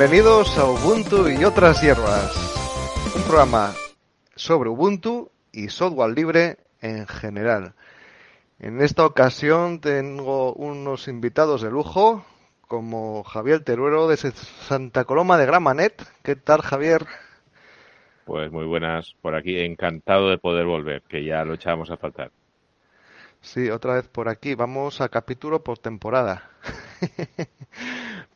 Bienvenidos a Ubuntu y otras hierbas, un programa sobre Ubuntu y software libre en general. En esta ocasión tengo unos invitados de lujo, como Javier Teruero de Santa Coloma de Gramanet. ¿Qué tal, Javier? Pues muy buenas por aquí, encantado de poder volver, que ya lo echábamos a faltar. Sí, otra vez por aquí. Vamos a capítulo por temporada.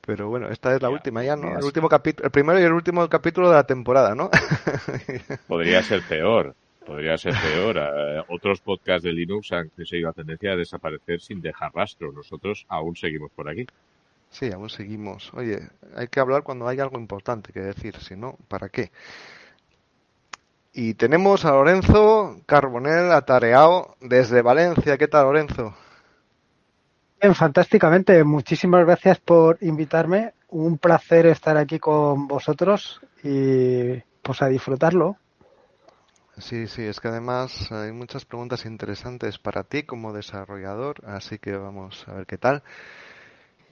Pero bueno, esta es la última ya, ¿no? El último capítulo, el primero y el último capítulo de la temporada, ¿no? Podría ser peor. Podría ser peor. Eh, otros podcasts de Linux han seguido la tendencia a desaparecer sin dejar rastro. Nosotros aún seguimos por aquí. Sí, aún seguimos. Oye, hay que hablar cuando hay algo importante que decir, si no, ¿para qué? Y tenemos a Lorenzo Carbonel atareado desde Valencia. ¿Qué tal, Lorenzo? Bien, fantásticamente. Muchísimas gracias por invitarme. Un placer estar aquí con vosotros y pues a disfrutarlo. Sí, sí, es que además hay muchas preguntas interesantes para ti como desarrollador, así que vamos a ver qué tal.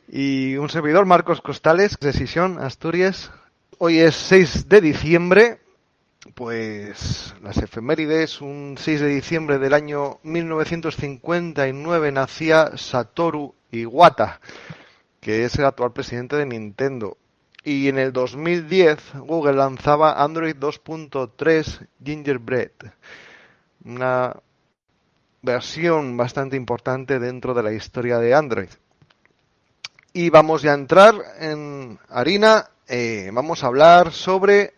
Y un servidor, Marcos Costales, de Sisión, Asturias. Hoy es 6 de diciembre pues las efemérides, un 6 de diciembre del año 1959 nacía Satoru Iwata, que es el actual presidente de Nintendo. Y en el 2010 Google lanzaba Android 2.3 Gingerbread, una versión bastante importante dentro de la historia de Android. Y vamos ya a entrar en harina, eh, vamos a hablar sobre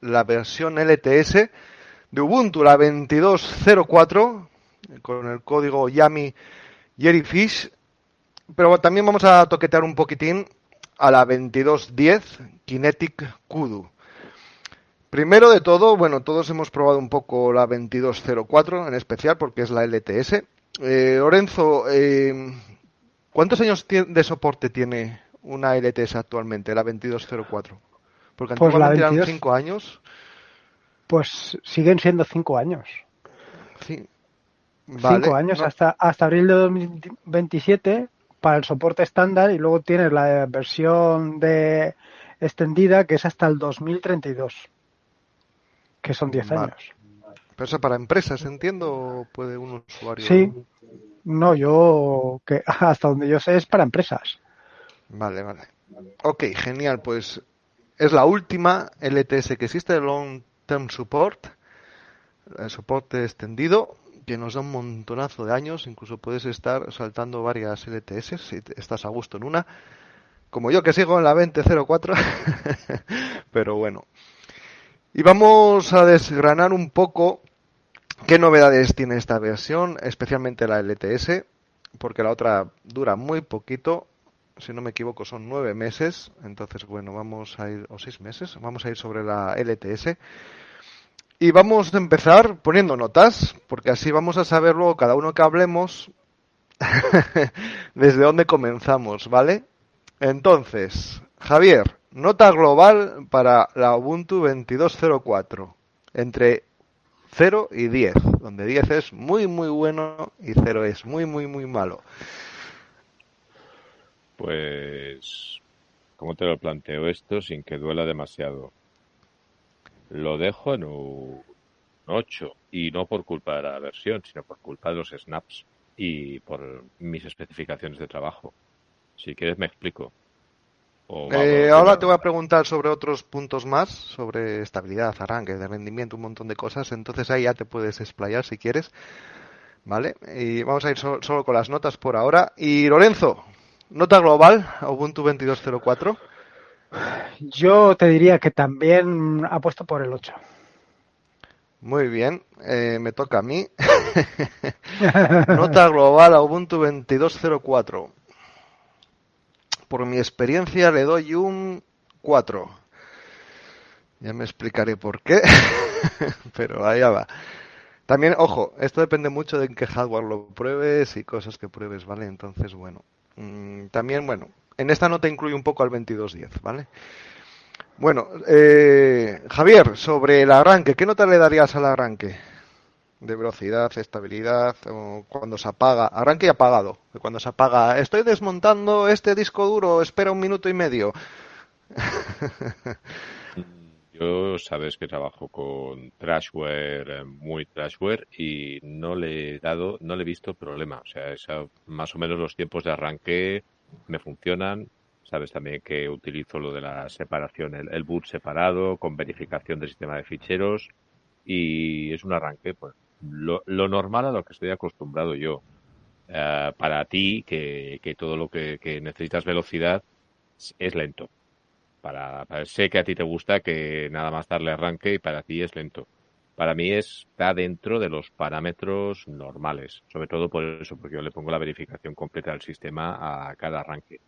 la versión LTS de Ubuntu, la 22.04, con el código Yami Jerryfish. Pero también vamos a toquetear un poquitín a la 22.10 Kinetic Kudu. Primero de todo, bueno, todos hemos probado un poco la 2204 en especial porque es la LTS. Eh, Lorenzo, eh, ¿cuántos años de soporte tiene una LTS actualmente, la 2204? Porque pues antiguamente eran cinco años. Pues siguen siendo cinco años. Sí. cinco años hasta, hasta abril de 2027 para el soporte estándar y luego tienes la versión de extendida que es hasta el 2032, que son 10 años. Pero eso para empresas, entiendo, o puede un usuario. Sí, no, yo, que hasta donde yo sé es para empresas. Vale, vale. Ok, genial, pues es la última LTS que existe, Long Term Support, el soporte extendido, que nos da un montonazo de años, incluso puedes estar saltando varias LTS si estás a gusto en una, como yo que sigo en la 2004, pero bueno. Y vamos a desgranar un poco qué novedades tiene esta versión, especialmente la LTS, porque la otra dura muy poquito si no me equivoco, son nueve meses. Entonces, bueno, vamos a ir, o seis meses, vamos a ir sobre la LTS. Y vamos a empezar poniendo notas, porque así vamos a saber luego cada uno que hablemos desde dónde comenzamos, ¿vale? Entonces, Javier, nota global para la Ubuntu 22.04, entre 0 y 10, donde 10 es muy, muy bueno y 0 es muy, muy, muy malo. Pues, ¿cómo te lo planteo esto sin que duela demasiado? Lo dejo en un 8 y no por culpa de la versión, sino por culpa de los snaps y por mis especificaciones de trabajo. Si quieres me explico. Eh, ahora te voy a preguntar sobre otros puntos más, sobre estabilidad, arranque, de rendimiento, un montón de cosas. Entonces ahí ya te puedes explayar si quieres. ¿Vale? Y vamos a ir solo con las notas por ahora. Y Lorenzo, Nota global, Ubuntu 22.04. Yo te diría que también apuesto por el 8. Muy bien, eh, me toca a mí. Nota global a Ubuntu 22.04. Por mi experiencia le doy un 4. Ya me explicaré por qué, pero allá va. También, ojo, esto depende mucho de en qué hardware lo pruebes y cosas que pruebes, ¿vale? Entonces, bueno, también, bueno, en esta nota incluye un poco al 2210, ¿vale? Bueno, eh, Javier, sobre el arranque, ¿qué nota le darías al arranque? De velocidad, estabilidad, cuando se apaga, arranque y apagado, cuando se apaga, estoy desmontando este disco duro, espera un minuto y medio. Yo sabes que trabajo con trashware, eh, muy trashware, y no le he dado, no le he visto problema. O sea, más o menos los tiempos de arranque me funcionan. Sabes también que utilizo lo de la separación, el, boot separado, con verificación del sistema de ficheros, y es un arranque, pues, lo, normal a lo que estoy acostumbrado yo. Eh, para ti, que, todo lo que necesitas velocidad es lento para, sé que a ti te gusta que nada más darle arranque y para ti es lento. Para mí está dentro de los parámetros normales, sobre todo por eso, porque yo le pongo la verificación completa del sistema a cada arranque.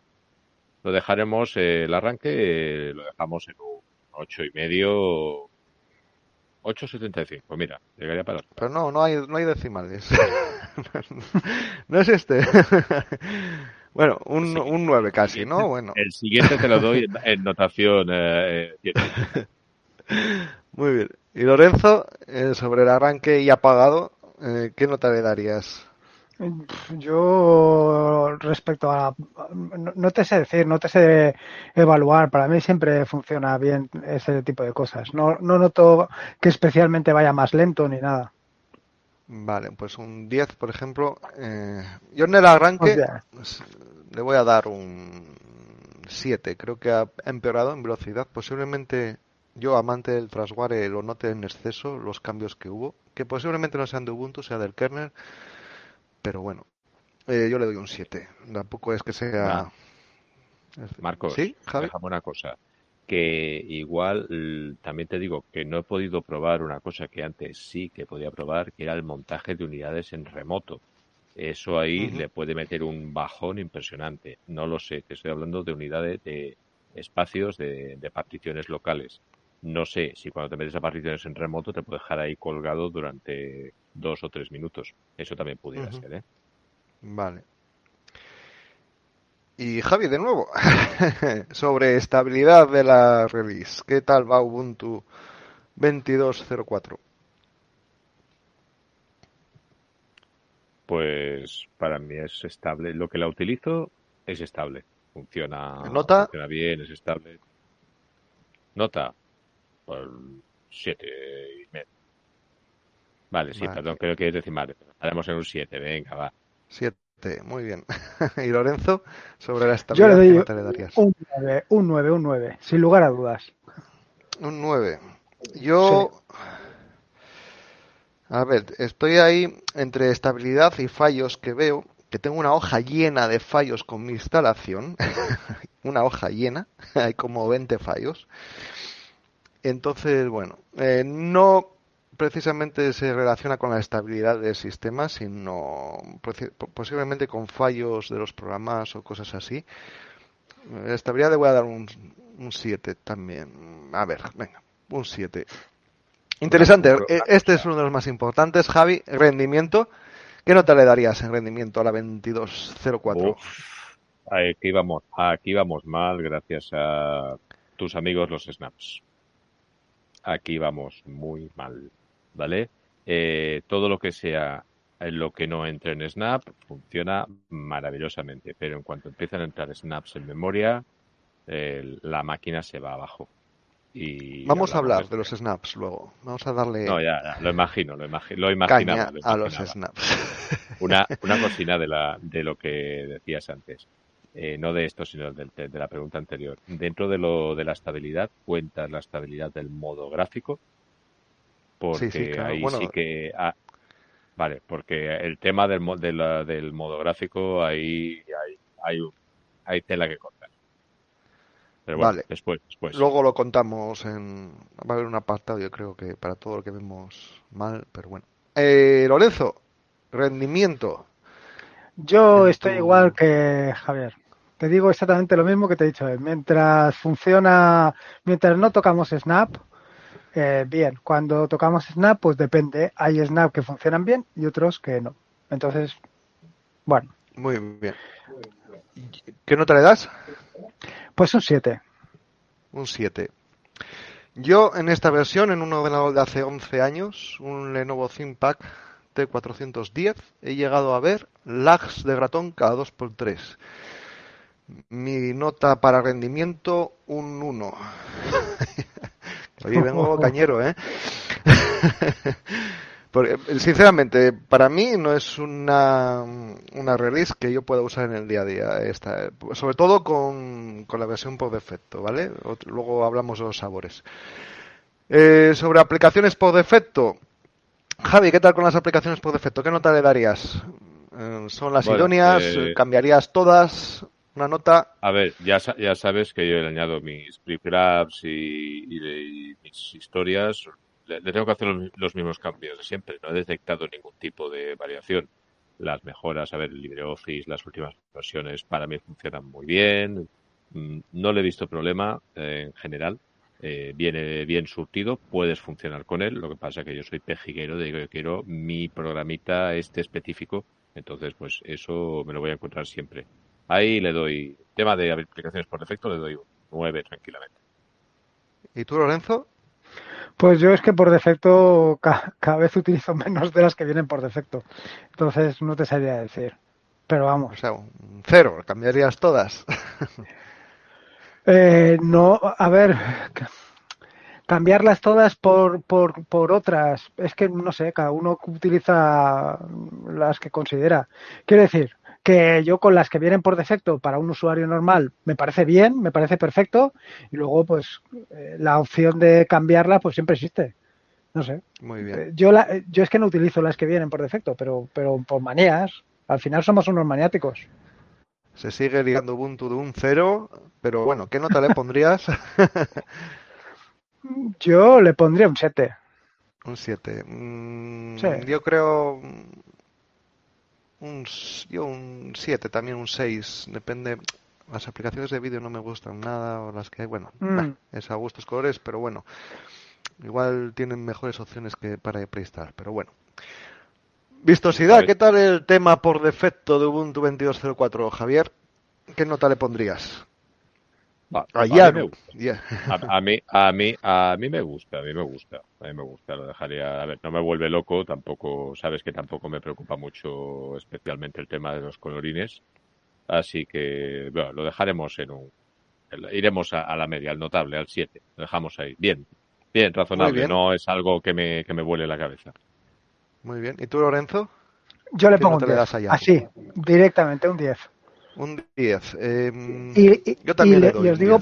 Lo dejaremos, eh, el arranque eh, lo dejamos en un ocho y medio, 8.75, mira, llegaría para... Pero no, no hay, no hay decimales. no es este. Bueno, un, un 9 casi, ¿no? Bueno. El siguiente te lo doy en, notación. Eh, eh Muy bien. Y Lorenzo, eh, sobre el arranque y apagado, eh, ¿qué nota le darías? Yo respecto a no, te sé decir, no te sé evaluar. Para mí siempre funciona bien ese tipo de cosas. No, no noto que especialmente vaya más lento ni nada. Vale, pues un 10, por ejemplo. Eh, yo en el arranque pues, le voy a dar un 7. Creo que ha empeorado en velocidad. Posiblemente yo, amante del Trasware, lo note en exceso los cambios que hubo. Que posiblemente no sean de Ubuntu, sea del kernel. Pero bueno, eh, yo le doy un 7. Tampoco es que sea. Marcos, ¿Sí? déjame una cosa que igual también te digo que no he podido probar una cosa que antes sí que podía probar, que era el montaje de unidades en remoto. Eso ahí le puede meter un bajón impresionante. No lo sé, te estoy hablando de unidades de espacios de, particiones locales. No sé si cuando te metes a particiones en remoto te puede dejar ahí colgado durante dos o tres minutos. Eso también pudiera ser, ¿eh? Vale. Y Javi, de nuevo, sobre estabilidad de la release. ¿Qué tal va Ubuntu 22.04? Pues para mí es estable. Lo que la utilizo es estable. Funciona, ¿Nota? funciona bien, es estable. Nota, por siete y medio. Vale, sí, perdón, creo que es decimal. Haremos en un 7, venga, va. 7 muy bien. y Lorenzo, sobre la estabilidad, Yo le doy Un 9, un 9, un 9, sin lugar a dudas. Un 9. Yo. A ver, estoy ahí entre estabilidad y fallos que veo, que tengo una hoja llena de fallos con mi instalación. una hoja llena, hay como 20 fallos. Entonces, bueno, eh, no precisamente se relaciona con la estabilidad del sistema, sino posiblemente con fallos de los programas o cosas así. La estabilidad le voy a dar un, 7 también. A ver, venga, un 7. Interesante, e, este es uno de los más importantes. Javi, rendimiento. ¿Qué nota le darías en rendimiento a la 2204? aquí vamos, aquí vamos mal gracias a tus amigos los snaps. Aquí vamos muy mal. ¿Vale? Eh, todo lo que sea lo que no entre en Snap funciona maravillosamente, pero en cuanto empiezan a entrar snaps en memoria, la máquina se va abajo. Y Vamos a hablar de los snaps luego. Vamos a darle. No, ya, lo imagino, lo, lo imaginaba. a los snaps. Una, una cocina de, la, de lo que decías antes. Eh, no de esto, sino de, de, la pregunta anterior. Dentro de lo de la estabilidad, cuentas la estabilidad del modo gráfico, porque ahí sí que... Ah, vale, porque el tema del, del modo gráfico, ahí hay, hay, hay tela que cortar. Pero bueno, vale. después, después. Luego lo contamos en... Va a haber un apartado, yo creo que para todo lo que vemos mal, pero bueno. Eh, Lorenzo, rendimiento. Yo estoy igual que Javier. Te digo exactamente lo mismo que te he dicho. Mientras funciona, mientras no tocamos Snap, eh, bien, cuando tocamos Snap, pues depende. Hay Snap que funcionan bien y otros que no. Entonces, bueno. Muy bien. ¿Qué nota le das? Pues un 7. Un 7. Yo en esta versión, en un ordenador de hace 11 años, un Lenovo ThinkPad T410, he llegado a ver lags de ratón cada 2x3. Mi nota para rendimiento, un 1. Hoy vengo cañero, ¿eh? Porque, sinceramente, para mí no es una, una release que yo pueda usar en el día a día. Esta, sobre todo con, con la versión por defecto, ¿vale? Luego hablamos de los sabores. Eh, sobre aplicaciones por defecto. Javi, ¿qué tal con las aplicaciones por defecto? ¿Qué nota le darías? Eh, ¿Son las idóneas? Eh, ¿Cambiarías todas? ¿Una nota? A ver, ya, ya sabes que yo he añadido mis grabs y, mis historias le, tengo que hacer los, mismos cambios de siempre. No he detectado ningún tipo de variación. Las mejoras, a ver, LibreOffice, las últimas versiones para mí funcionan muy bien. Mm, no le he visto problema eh, en general. Eh, viene bien surtido, puedes funcionar con él. Lo que pasa es que yo soy pejiguero, digo yo quiero mi programita este específico. Entonces, pues eso me lo voy a encontrar siempre. Ahí le doy, tema de aplicaciones por defecto, le doy un 9 tranquilamente. ¿Y tú, Lorenzo? Pues yo es que por defecto cada vez utilizo menos de las que vienen por defecto. Entonces no te sabría decir. Pero vamos. O sea, un cero, cambiarías todas. eh, no, a ver, cambiarlas todas por, por, por otras. Es que no sé, cada uno utiliza las que considera. Quiero decir, que yo con las que vienen por defecto para un usuario normal me parece bien, me parece perfecto, y luego pues eh, la opción de cambiarla pues siempre existe. No sé. Muy bien. Eh, yo, la, eh, yo es que no utilizo las que vienen por defecto, pero, pero por manías. Al final somos unos maniáticos. Se sigue ligando Ubuntu de un cero, pero bueno, ¿qué nota le pondrías? yo le pondría un 7. Un 7. Mm, yo creo un, yo un 7, también un 6, depende. Las aplicaciones de vídeo no me gustan nada, o las que, bueno, mm. es a gustos colores, pero bueno, igual tienen mejores opciones que para preinstalar, pero bueno. Vistosidad, ¿qué tal el tema por defecto de Ubuntu 22.04, Javier? ¿Qué nota le pondrías? A, mí a, mí, a, mí, me gusta, a mí me gusta, a mí me gusta, lo dejaría, a ver, no me vuelve loco, tampoco, sabes que tampoco me preocupa mucho especialmente el tema de los colorines, así que, bueno, lo dejaremos en un, iremos a, la media, al notable, al 7, lo dejamos ahí, bien, bien, razonable, no es algo que me, que me vuele la cabeza. Muy bien, ¿y tú Lorenzo? Yo le pongo un 10, así, directamente un 10. Un 10. Em, yo también le, doy y os digo,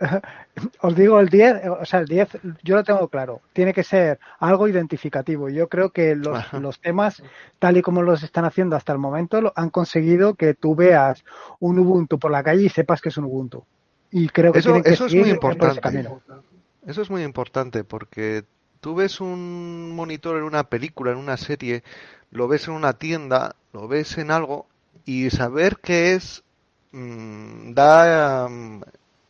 os digo el 10, o sea, el 10 yo lo tengo claro, tiene que ser algo identificativo. Yo creo que los, los, temas, tal y como los están haciendo hasta el momento, han conseguido que tú veas un Ubuntu por la calle y sepas que es un Ubuntu. Y creo que eso, eso es muy importante. Eso es muy importante porque tú ves un monitor en una película, en una serie, lo ves en una tienda, lo ves en algo y saber qué es mm, da mm,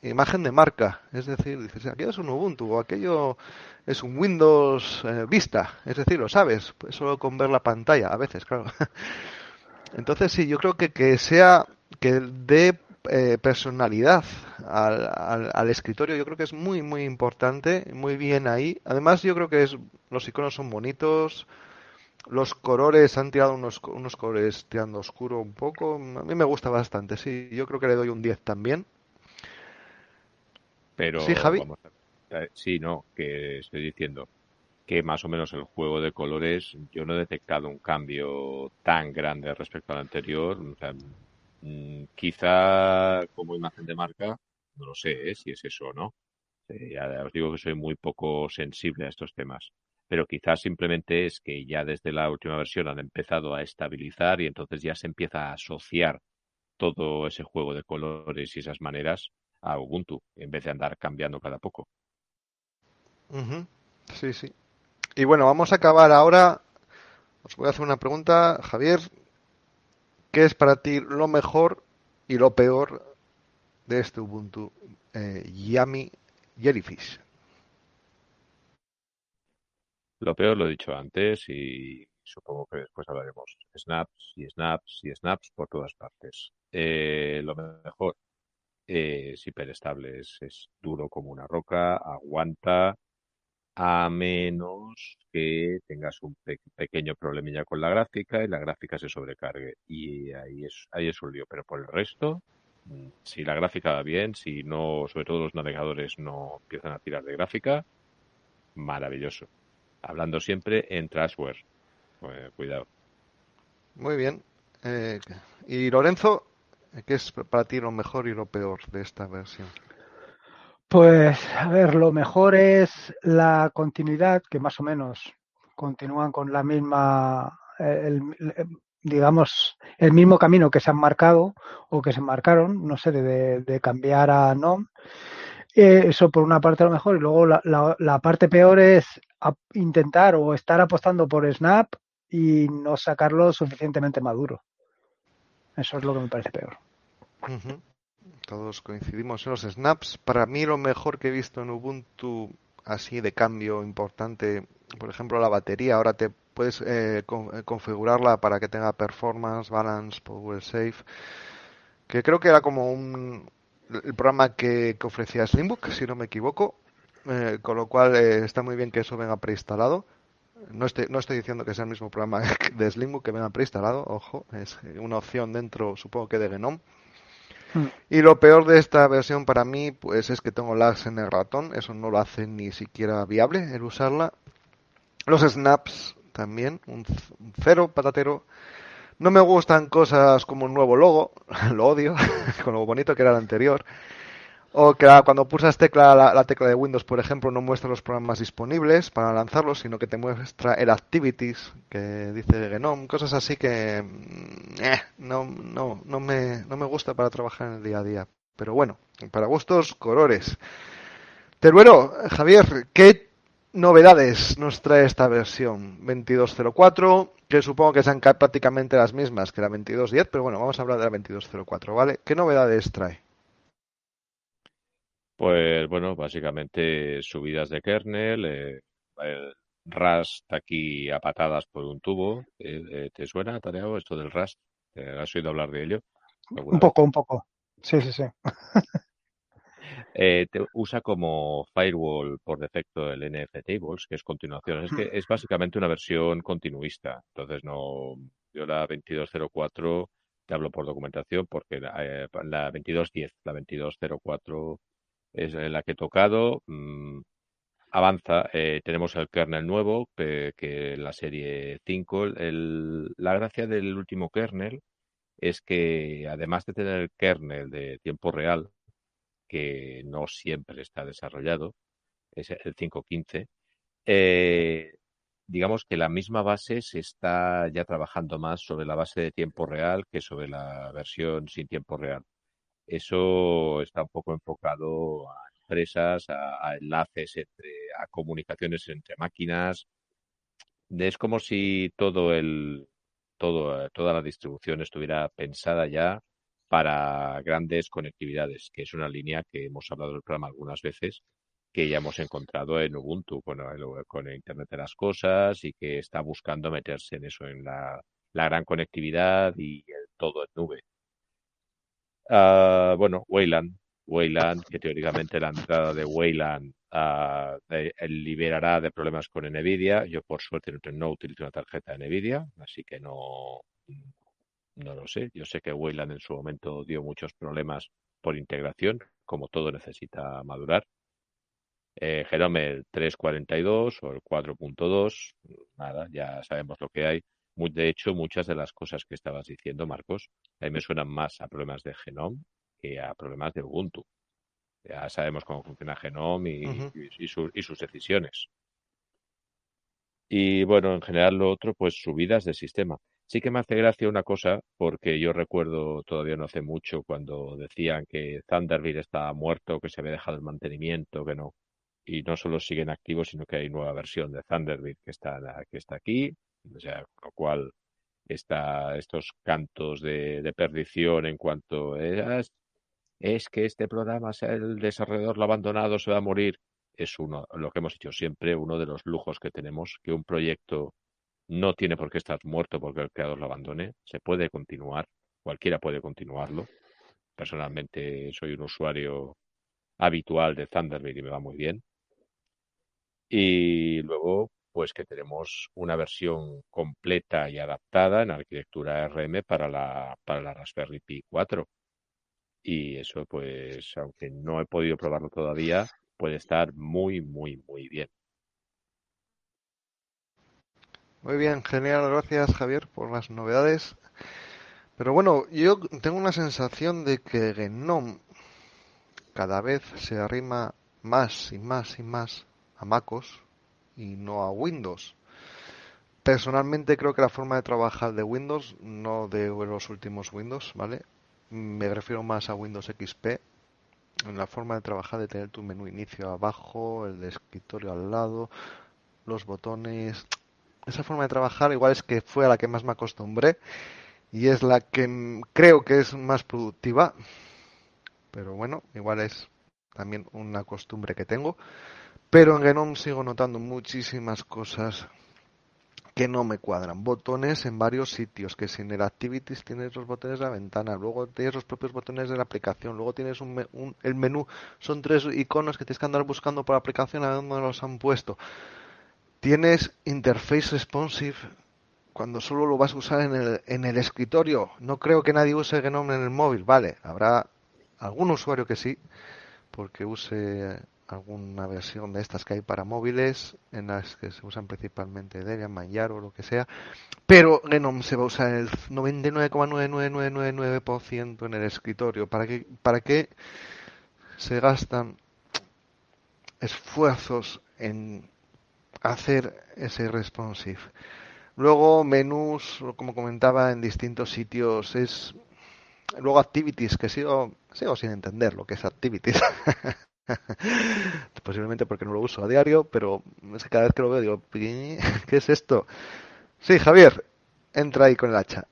imagen de marca. Es decir, dices, aquello es un Ubuntu o aquello es un Windows eh, Vista. Es decir, lo sabes, pues solo con ver la pantalla, a veces, claro. Entonces, sí, yo creo que, que sea, que dé eh, personalidad al, al, escritorio, yo creo que es muy, muy importante, muy bien ahí. Además, yo creo que es, los iconos son bonitos, los colores han tirado unos, unos colores tirando oscuro un poco. A mí me gusta bastante, sí. Yo creo que le doy un 10 también. Pero, sí, Javi. sí, no, que estoy diciendo que más o menos el juego de colores yo no he detectado un cambio tan grande respecto al anterior. Mm, quizá como imagen de marca, no lo sé ¿eh? si es eso o no. Eh, ya os digo que soy muy poco sensible a estos temas pero quizás simplemente es que ya desde la última versión han empezado a estabilizar y entonces ya se empieza a asociar todo ese juego de colores y esas maneras a Ubuntu, en vez de andar cambiando cada poco. Sí, sí. Y bueno, vamos a acabar ahora. Os voy a hacer una pregunta, Javier. ¿Qué es para ti lo mejor y lo peor de este Ubuntu eh, Yami Jellyfish? Lo peor lo he dicho antes y supongo que después hablaremos. Snaps y snaps y snaps por todas partes. Eh, lo mejor es hiperestable, es, duro como una roca, aguanta, a menos que tengas un pequeño problemilla con la gráfica y la gráfica se sobrecargue. Y ahí es, ahí es un lío. Pero por el resto, si la gráfica va bien, si no, sobre todo los navegadores no empiezan a tirar de gráfica, maravilloso. Hablando siempre en Trashware. Pues, cuidado. Muy bien. Eh, y Lorenzo, ¿qué es para ti lo mejor y lo peor de esta versión? Pues, a ver, lo mejor es la continuidad, que más o menos continúan con la misma, digamos, el mismo camino que se han marcado o que se marcaron, no sé, de, cambiar a NOM. Eso por una parte lo mejor y luego la, la, parte peor es intentar o estar apostando por Snap y no sacarlo suficientemente maduro. Eso es lo que me parece peor. Todos coincidimos en los snaps. Para mí lo mejor que he visto en Ubuntu así de cambio importante, por ejemplo la batería, ahora te puedes eh, eh, configurarla para que tenga performance, balance, power safe, que creo que era como un el programa que, ofrecía Slimbook, si no me equivoco, eh, con lo cual está muy bien que eso venga preinstalado. No estoy, no estoy diciendo que sea el mismo programa de Slimbook que venga preinstalado, ojo, es una opción dentro, supongo que de Genome. Hmm. Y lo peor de esta versión para mí, pues es que tengo lags en el ratón, eso no lo hace ni siquiera viable el usarla. Los snaps también, un, cero patatero. No me gustan cosas como un nuevo logo, lo odio, con lo bonito que era el anterior. O que cuando pulsas tecla, la, tecla de Windows, por ejemplo, no muestra los programas disponibles para lanzarlos, sino que te muestra el Activities, que dice Genome, cosas así que mm, eh, no, no, no, me, no me gusta para trabajar en el día a día. Pero bueno, para gustos, colores. Teruero, Javier, ¿qué novedades nos trae esta versión 2204? Que supongo que sean prácticamente las mismas que la 2210, pero bueno, vamos a hablar de la 2204, ¿vale? ¿Qué novedades trae? Pues bueno, básicamente subidas de kernel, eh, el Rust aquí a patadas por un tubo. Eh, eh, ¿Te suena, Tareo, esto del Rust? ¿Has oído hablar de ello? Un poco, un poco. Sí, sí, sí. te usa como firewall por defecto el NF Tables, que es continuación. Es que es básicamente una versión continuista. Entonces, no. Yo la 2204 te hablo por documentación porque la, la 2210, la 2204 es la que he tocado. Mm, avanza, eh, tenemos el kernel nuevo, que, que la serie 5. El, la gracia del último kernel es que además de tener el kernel de tiempo real, que no siempre está desarrollado, es el 5.15, eh, digamos que la misma base se está ya trabajando más sobre la base de tiempo real que sobre la versión sin tiempo real. Eso está un poco enfocado a empresas, a, enlaces entre, a comunicaciones entre máquinas. Es como si todo el, todo, toda la distribución estuviera pensada ya para grandes conectividades, que es una línea que hemos hablado del programa algunas veces, que ya hemos encontrado en Ubuntu con el, con Internet de las Cosas y que está buscando meterse en eso, en la, gran conectividad y el todo en nube. Uh, bueno, Wayland. Wayland, que teóricamente la entrada de Wayland uh, liberará de problemas con Nvidia. Yo, por suerte, no utilizo una tarjeta de Nvidia, así que no, no lo sé. Yo sé que Wayland en su momento dio muchos problemas por integración, como todo necesita madurar. Eh, Jerome 3.42 o el 4.2, nada, ya sabemos lo que hay. De hecho, muchas de las cosas que estabas diciendo, Marcos, a mí me suenan más a problemas de Genome que a problemas de Ubuntu. Ya sabemos cómo funciona Genome y, sus decisiones. Y bueno, en general lo otro, pues subidas de sistema. Sí que me hace gracia una cosa, porque yo recuerdo todavía no hace mucho cuando decían que Thunderbird estaba muerto, que se había dejado el mantenimiento, que no. Y no solo siguen activos, sino que hay nueva versión de Thunderbird que está, que está aquí, o sea, con lo cual está estos cantos de, perdición en cuanto es, es que este programa, el desarrollador lo abandonado, se va a morir. Es uno, lo que hemos dicho siempre, uno de los lujos que tenemos, que un proyecto no tiene por qué estar muerto porque el creador lo abandone, se puede continuar, cualquiera puede continuarlo. Personalmente soy un usuario habitual de Thunderbird y me va muy bien. Y luego, pues que tenemos una versión completa y adaptada en arquitectura RM para la, para la Raspberry Pi 4. y eso pues aunque no he podido probarlo todavía puede estar muy muy muy bien muy bien genial gracias Javier por las novedades pero bueno yo tengo una sensación de que Gnome cada vez se arrima más y más y más a MacOS y no a Windows personalmente creo que la forma de trabajar de Windows no de los últimos Windows vale me refiero más a Windows XP, en la forma de trabajar, de tener tu menú inicio abajo, el de escritorio al lado, los botones. Esa forma de trabajar igual es que fue a la que más me acostumbré y es la que creo que es más productiva. Pero bueno, igual es también una costumbre que tengo. Pero en Genome sigo notando muchísimas cosas que no me cuadran. Botones en varios sitios, que si en el Activities tienes los botones de la ventana, luego tienes los propios botones de la aplicación, luego tienes un, el menú, son tres iconos que tienes que andar buscando por aplicación a dónde los han puesto. Tienes Interface Responsive cuando solo lo vas a usar en el, en el escritorio. No creo que nadie use Genome en el móvil, vale, habrá algún usuario que sí, porque use alguna versión de estas que hay para móviles, en las que se usan principalmente Debian, Manjaro o lo que sea, pero Genome se va a usar el 99,99999% en el escritorio. ¿Para qué, ¿Para qué se gastan esfuerzos en hacer ese responsive? Luego menús, como comentaba, en distintos sitios es luego activities que sigo sigo sin entender lo que es activities Posiblemente porque no lo uso a diario, pero es que cada vez que lo veo digo, ¿qué es esto? Sí, Javier, entra ahí con el hacha.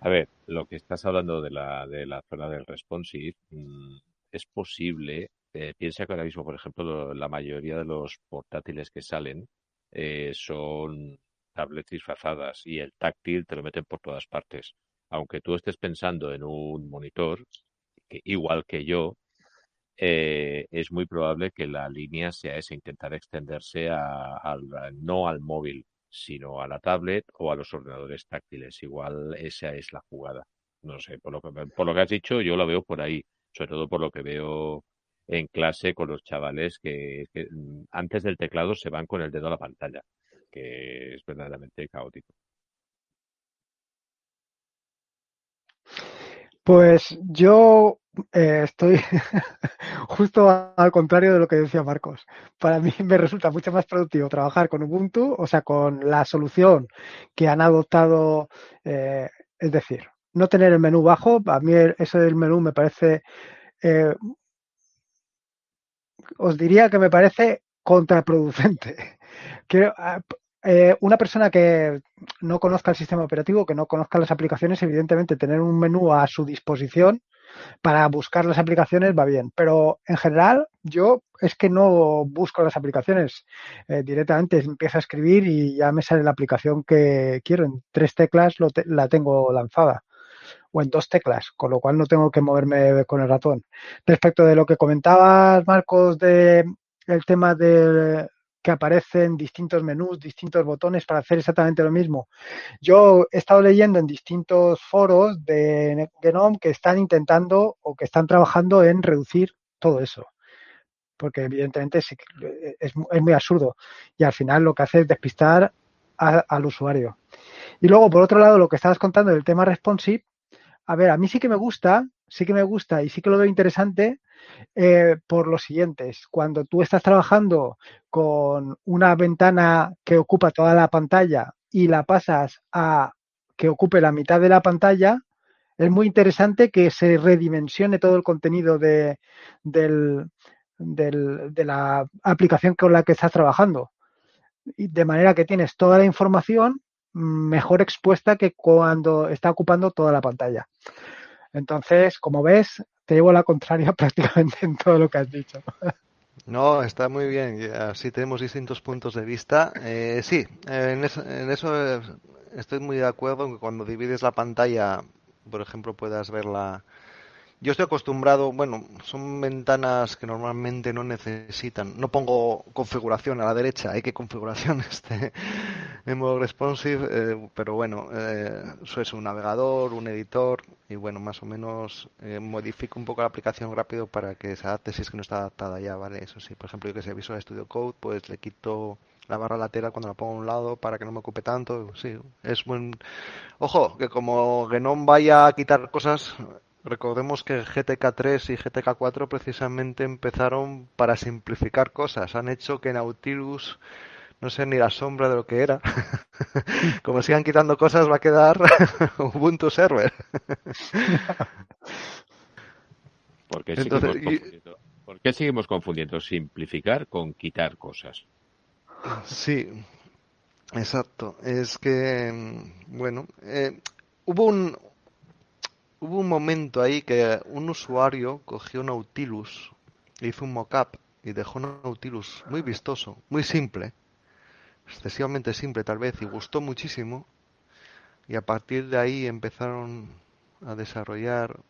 A ver, lo que estás hablando de la, de la zona del responsive, mm, es posible. Eh, piensa que ahora mismo, por ejemplo, la mayoría de los portátiles que salen eh, son tablets disfrazadas y el táctil te lo meten por todas partes. Aunque tú estés pensando en un monitor, que igual que yo, eh, es muy probable que la línea sea esa, intentar extenderse a, no al móvil, sino a la tablet o a los ordenadores táctiles. Igual esa es la jugada. No sé, por lo que, por lo que has dicho, yo lo veo por ahí, sobre todo por lo que veo en clase con los chavales que, mm, antes del teclado se van con el dedo a la pantalla, que es verdaderamente caótico. Pues yo eh, estoy justo al contrario de lo que decía Marcos. Para mí me resulta mucho más productivo trabajar con Ubuntu, o sea, con la solución que han adoptado, eh, es decir, no tener el menú bajo. A mí eso del menú me parece, eh, os diría que me parece contraproducente. Quiero, ah, eh, una persona que no conozca el sistema operativo, que no conozca las aplicaciones, evidentemente tener un menú a su disposición para buscar las aplicaciones va bien, pero en general yo es que no busco las aplicaciones, eh, directamente empiezo a escribir y ya me sale la aplicación que quiero. En tres teclas la tengo lanzada o en dos teclas, con lo cual no tengo que moverme con el ratón. Respecto de lo que comentabas, Marcos, de tema de que aparecen distintos menús, distintos botones para hacer exactamente lo mismo. Yo he estado leyendo en distintos foros de Genome que están intentando o que están trabajando en reducir todo eso. Porque evidentemente es, muy absurdo. Y al final lo que hace es despistar al usuario. Y luego, por otro lado, lo que estabas contando del tema responsive, a ver, a mí sí que me gusta, sí que me gusta y sí que lo veo interesante eh, por los siguientes. Cuando tú estás trabajando con una ventana que ocupa toda la pantalla y la pasas a que ocupe la mitad de la pantalla, es muy interesante que se redimensione todo el contenido de, de la aplicación con la que estás trabajando. De manera que tienes toda la información mejor expuesta que cuando está ocupando toda la pantalla. Entonces, como ves, te llevo la contraria prácticamente en todo lo que has dicho. No, está muy bien. Así tenemos distintos puntos de vista. Eh, sí, en eso, estoy muy de acuerdo. Cuando divides la pantalla, por ejemplo, puedas verla. Yo estoy acostumbrado, bueno, son ventanas que normalmente no necesitan. No pongo configuración a la derecha, hay que configuración este en modo responsive, eh, pero bueno, eh, eso es un navegador, un editor y bueno, más o menos eh, modifico un poco la aplicación rápido para que se adapte si es que no está adaptada ya, ¿vale? Eso sí, por ejemplo, yo que sé, Visual Studio Code, pues le quito la barra lateral cuando la pongo a un lado para que no me ocupe tanto, sí, es buen... Ojo, que como Genome vaya a quitar cosas, recordemos que GTK 3 y GTK 4 precisamente empezaron para simplificar cosas, han hecho que Nautilus no sé ni la sombra de lo que era. Como sigan quitando cosas, va a quedar Ubuntu Server. ¿Por qué, ¿Por qué seguimos confundiendo simplificar con quitar cosas? Sí, exacto. Es que, mm, bueno, eh, hubo un hubo un momento ahí que un usuario cogió Nautilus, hizo un mockup y dejó Nautilus muy vistoso, muy simple excesivamente simple tal vez, y gustó muchísimo. Y a partir de ahí empezaron a desarrollar,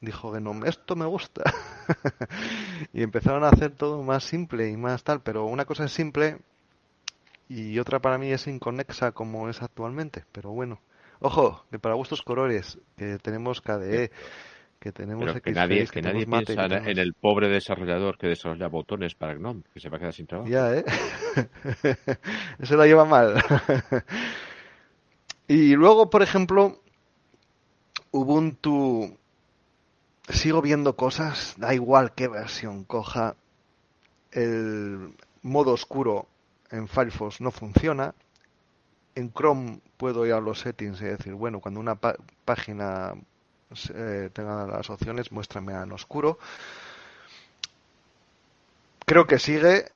dijo Genome, esto me gusta. y empezaron a hacer todo más simple y más tal, pero una cosa es simple y otra para mí es inconexa como es actualmente. Pero bueno, ojo, que para gustos colores, que tenemos KDE, que tenemos que nadie, que, nadie piensa en el pobre desarrollador que desarrolla botones para GNOME, que se va a quedar sin trabajo. Ya, ¿eh? Eso lo lleva mal. y luego, por ejemplo, Ubuntu, sigo viendo cosas, da igual qué versión coja, el modo oscuro en Firefox no funciona. En Chrome puedo ir a los settings y decir, bueno, cuando una página eh, tenga las opciones, muéstrame en oscuro. Creo que sigue.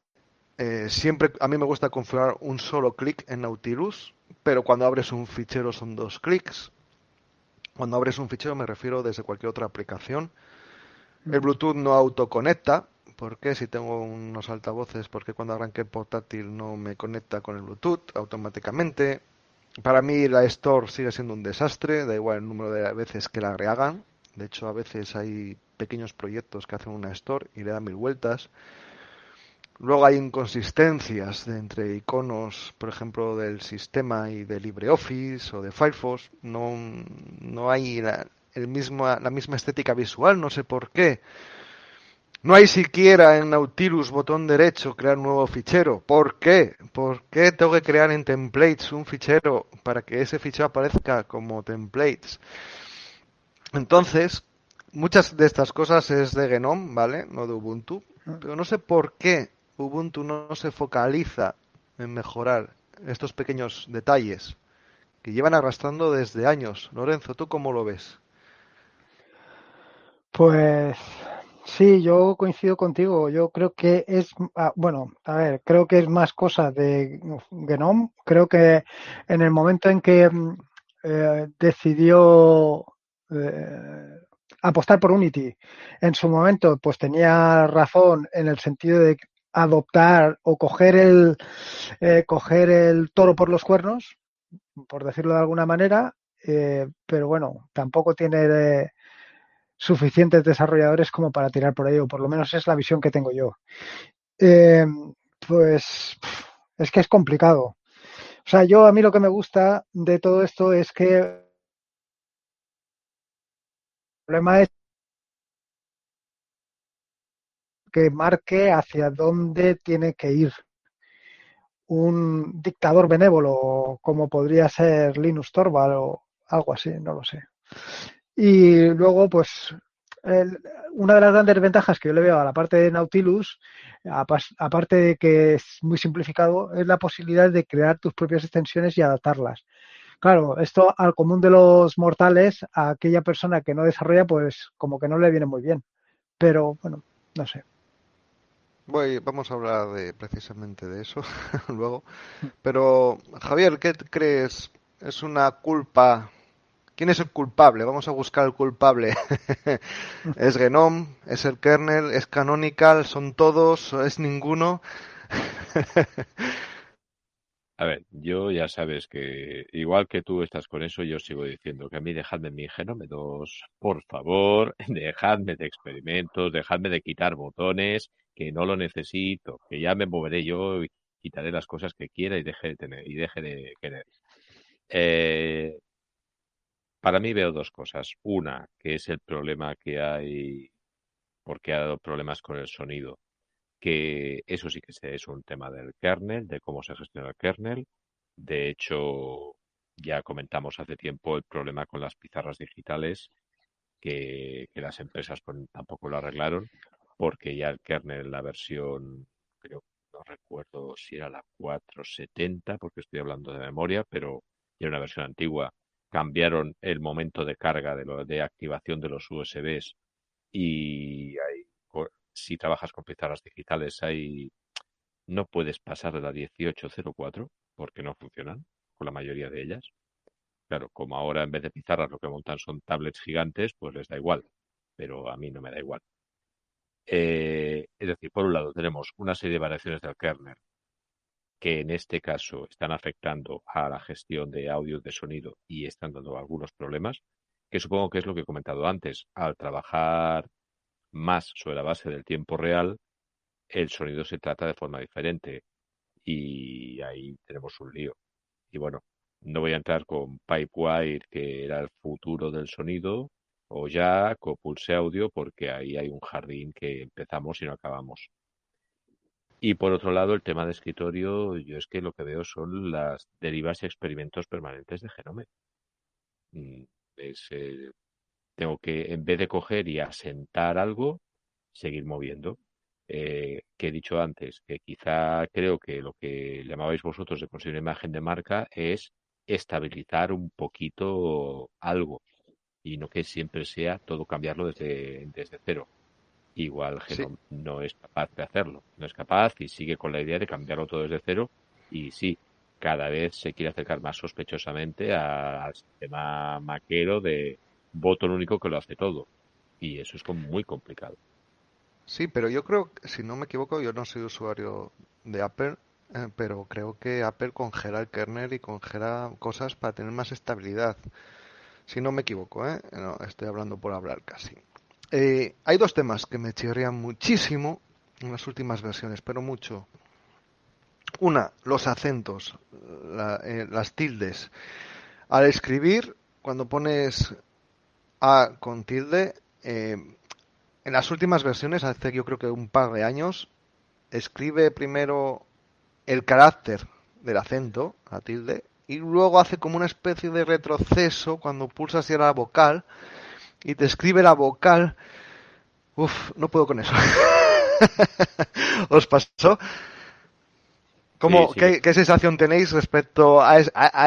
Eh, siempre a mí me gusta configurar un solo clic en Nautilus, pero cuando abres un fichero son dos clics. Cuando abres un fichero me refiero desde cualquier otra aplicación. El Bluetooth no autoconecta. ¿Por qué? Si tengo unos altavoces, porque cuando arranque el portátil no me conecta con el Bluetooth automáticamente? Para mí la Store sigue siendo un desastre, da igual el número de veces que la rehagan. De hecho, a veces hay pequeños proyectos que hacen una Store y le dan mil vueltas. Luego hay inconsistencias entre iconos, por ejemplo, del sistema y de LibreOffice o de Firefox. No, no hay el mismo, la misma estética visual, no sé por qué. No hay siquiera en Nautilus botón derecho crear un nuevo fichero. ¿Por qué? ¿Por qué tengo que crear en templates un fichero para que ese fichero aparezca como templates? Entonces, muchas de estas cosas es de Genome, ¿vale? No de Ubuntu. Pero no sé por qué Ubuntu no se focaliza en mejorar estos pequeños detalles que llevan arrastrando desde años. Lorenzo, ¿tú cómo lo ves? Pues Sí, yo coincido contigo. Yo creo que es, ah, bueno, a ver, creo que es más cosa de Genome. Creo que en el momento en que mm, eh, decidió eh, apostar por Unity, en su momento, pues tenía razón en el sentido de adoptar o coger el, eh, coger el toro por los cuernos, por decirlo de alguna manera, pero bueno, tampoco tiene suficientes desarrolladores como para tirar por ahí, o por lo menos es la visión que tengo yo. Eh, pues es que es complicado. O sea, yo a mí lo que me gusta de todo esto es que el problema es que marque hacia dónde tiene que ir un dictador benévolo, como podría ser Linus Torvald o algo así, no lo sé. Y luego, pues, una de las grandes ventajas que yo le veo a la parte de Nautilus, aparte de que es muy simplificado, es la posibilidad de crear tus propias extensiones y adaptarlas. Claro, esto al común de los mortales, a aquella persona que no desarrolla, pues como que no le viene muy bien. Pero bueno, no sé. Voy, vamos a hablar de precisamente de eso luego. Pero Javier, ¿qué crees? ¿Es una culpa ¿Quién es el culpable? Vamos a buscar el culpable. ¿Es Genome? ¿Es el kernel? ¿Es Canonical? ¿Son todos? ¿Es ninguno? a ver, yo ya sabes que igual que tú estás con eso, yo sigo diciendo que a mí dejadme mi Genome 2, por favor, dejadme de experimentos, dejadme de quitar botones, que no lo necesito, que ya me moveré yo quitaré las cosas que quiera y deje de tener y deje de querer. Eh, para mí veo dos cosas. Una, que es el problema que hay porque ha dado problemas con el sonido, que eso sí que es un tema del kernel, de cómo se gestiona el kernel. De hecho, ya comentamos hace tiempo el problema con las pizarras digitales, que, las empresas pues, tampoco lo arreglaron, porque ya el kernel, la versión, creo, no recuerdo si era la 470, porque estoy hablando de memoria, pero era una versión antigua, cambiaron el momento de carga de, lo, de activación de los USBs y hay, si trabajas con pizarras digitales, hay, no puedes pasar de la 1804 porque no funcionan con la mayoría de ellas. Claro, como ahora en vez de pizarras lo que montan son tablets gigantes, pues les da igual, pero a mí no me da igual. Eh, es decir, por un lado tenemos una serie de variaciones del kernel que en este caso están afectando a la gestión de audio de sonido y están dando algunos problemas, que supongo que es lo que he comentado antes. Al trabajar más sobre la base del tiempo real, el sonido se trata de forma diferente y ahí tenemos un lío. Y bueno, no voy a entrar con Pipewire, que era el futuro del sonido, o Jack o Pulse Audio, porque ahí hay un jardín que empezamos y no acabamos. Y por otro lado, el tema de escritorio, yo es que lo que veo son las derivas y experimentos permanentes de Genome. Mm, eh, tengo que, en vez de coger y asentar algo, seguir moviendo. Eh, que he dicho antes, que quizá creo que lo que llamabais vosotros de conseguir una imagen de marca es estabilizar un poquito algo y no que siempre sea todo cambiarlo desde, desde cero. Igual Genome no es capaz de hacerlo, no es capaz y sigue con la idea de cambiarlo todo desde cero y sí, cada vez se quiere acercar más sospechosamente al sistema maquero de botón único que lo hace todo y eso es como muy complicado. Sí, pero yo creo, si no me equivoco, yo no soy usuario de Apple, eh, pero creo que Apple congela el kernel y congela cosas para tener más estabilidad. Si no me equivoco, ¿eh? No, estoy hablando por hablar casi. Eh, hay dos temas que me chirrían muchísimo en las últimas versiones, pero mucho. Una, los acentos, eh, las tildes. Al escribir, cuando pones A con tilde, en las últimas versiones, hace yo creo que un par de años, escribe primero el carácter del acento, la tilde, y luego hace como una especie de retroceso cuando pulsas hacia la vocal y te escribe la vocal. Uf, no puedo con eso. ¿Os pasó? ¿Cómo, Qué, sensación tenéis respecto a,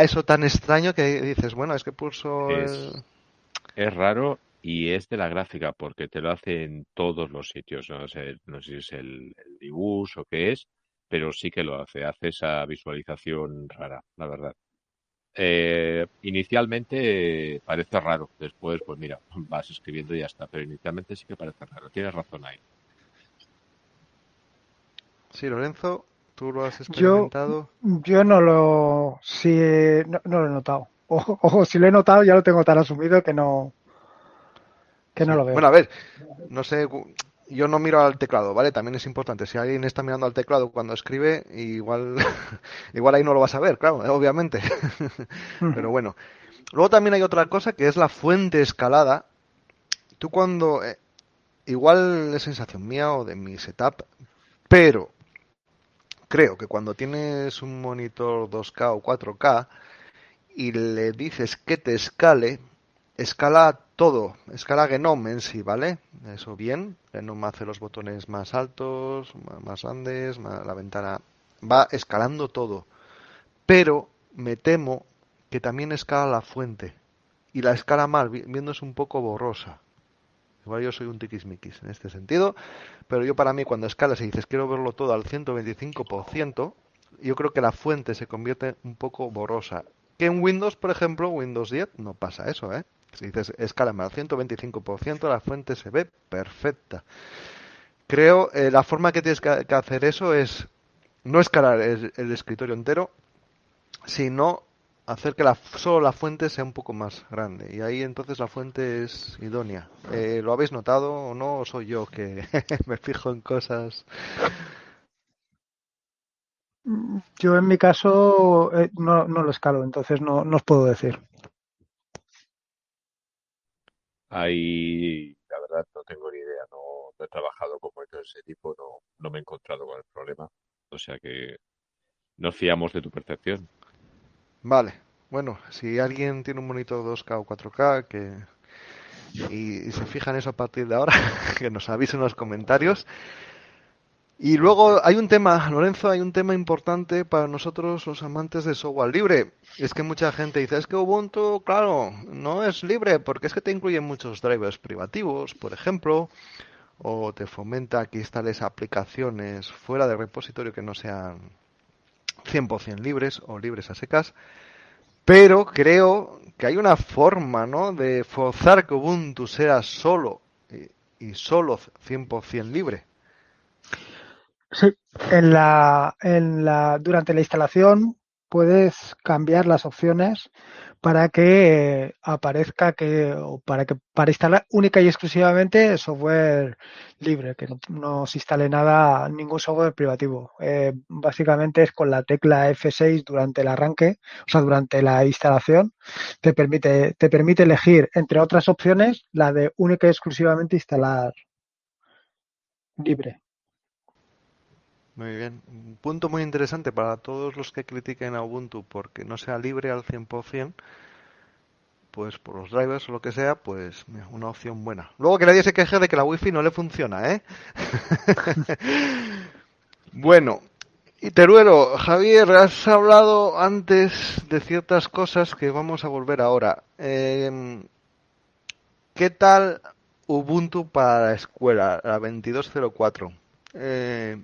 eso tan extraño que dices, bueno, es que pulso... Es, es raro y es de la gráfica porque te lo hace en todos los sitios. No sé, no sé si es el, el dibujo o qué es, pero sí que lo hace, hace esa visualización rara, la verdad. Eh, inicialmente parece raro, después pues mira, vas escribiendo y ya está, pero inicialmente sí que parece raro, tienes razón ahí. Sí, Lorenzo, ¿tú lo has experimentado? Yo, no lo, sí, no, lo he notado. Ojo, si lo he notado ya lo tengo tan asumido que no, que no lo veo. Bueno, a ver, no sé, yo no miro al teclado, ¿vale? También es importante. Si alguien está mirando al teclado cuando escribe, igual, igual ahí no lo vas a ver, claro, obviamente. Pero bueno. Luego también hay otra cosa que es la fuente escalada. Tú cuando, eh, igual es sensación mía o de mi setup, pero creo que cuando tienes un monitor 2K o 4K y le dices que te escale, escala todo, escala Genome en sí, ¿vale? Eso bien, Genome hace los botones más altos, más grandes, la ventana va escalando todo. Pero me temo que también escala la fuente y la escala mal, viéndose un poco borrosa. Igual yo soy un tiquismiquis en este sentido, pero yo para mí cuando escalas y dices quiero verlo todo al 125%, yo creo que la fuente se convierte un poco borrosa. Que en Windows, por ejemplo, Windows 10 no pasa eso, ¿eh? Si dices escalame al 125%, la fuente se ve perfecta. Creo, eh, la forma que tienes que, hacer eso es no escalar el, escritorio entero, sino hacer que solo la fuente sea un poco más grande. Y ahí entonces la fuente es idónea. Eh, ¿Lo habéis notado o no? ¿O soy yo que me fijo en cosas? Yo en mi caso eh, no, no, lo escalo, entonces no, no os puedo decir. Ahí, la verdad, no tengo ni idea. No, he trabajado con proyectos de ese tipo, no, no me he encontrado con el problema. O sea que nos fiamos de tu percepción. Vale. Bueno, si alguien tiene un monitor 2K o 4K que y, se fijan eso a partir de ahora, que nos avisen en los comentarios. Y luego hay un tema, Lorenzo, hay un tema importante para nosotros los amantes de software libre. Es que mucha gente dice, es que Ubuntu, claro, no es libre porque es que te incluye muchos drivers privativos, por ejemplo, o te fomenta que instales aplicaciones fuera del repositorio que no sean 100% libres o libres a secas. Pero creo que hay una forma, ¿no? De forzar que Ubuntu sea solo y, y solo 100% libre. Sí, en la, en la, durante la instalación puedes cambiar las opciones para que aparezca que o para que para instalar única y exclusivamente software libre, que no, se instale nada, ningún software privativo. Eh, básicamente es con la tecla F6 durante el arranque, o sea, durante la instalación, te permite, te permite elegir, entre otras opciones, la de única y exclusivamente instalar libre. Muy bien. Un punto muy interesante para todos los que critiquen a Ubuntu porque no sea libre al 100%, pues por los drivers o lo que sea, pues una opción buena. Luego que nadie se queje de que la wifi no le funciona, ¿eh? bueno, y Teruelo, Javier, has hablado antes de ciertas cosas que vamos a volver ahora. Em, ¿Qué tal Ubuntu para la escuela, la 2204? Eh,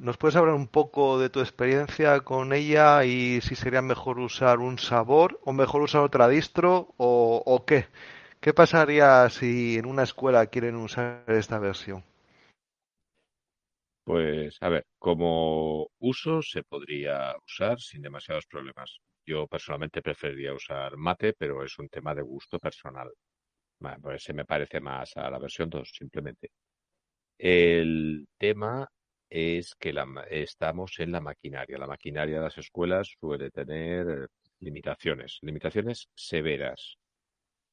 ¿Nos puedes hablar un poco de tu experiencia con ella y si sería mejor usar un sabor o mejor usar otra distro o, qué? ¿Qué pasaría si en una escuela quieren usar esta versión? Pues a ver, como uso se podría usar sin demasiados problemas. Yo personalmente preferiría usar mate, pero es un tema de gusto personal. Pues se me parece más a la versión 2, simplemente. El tema es que la, estamos en la maquinaria. La maquinaria de las escuelas suele tener limitaciones, limitaciones severas.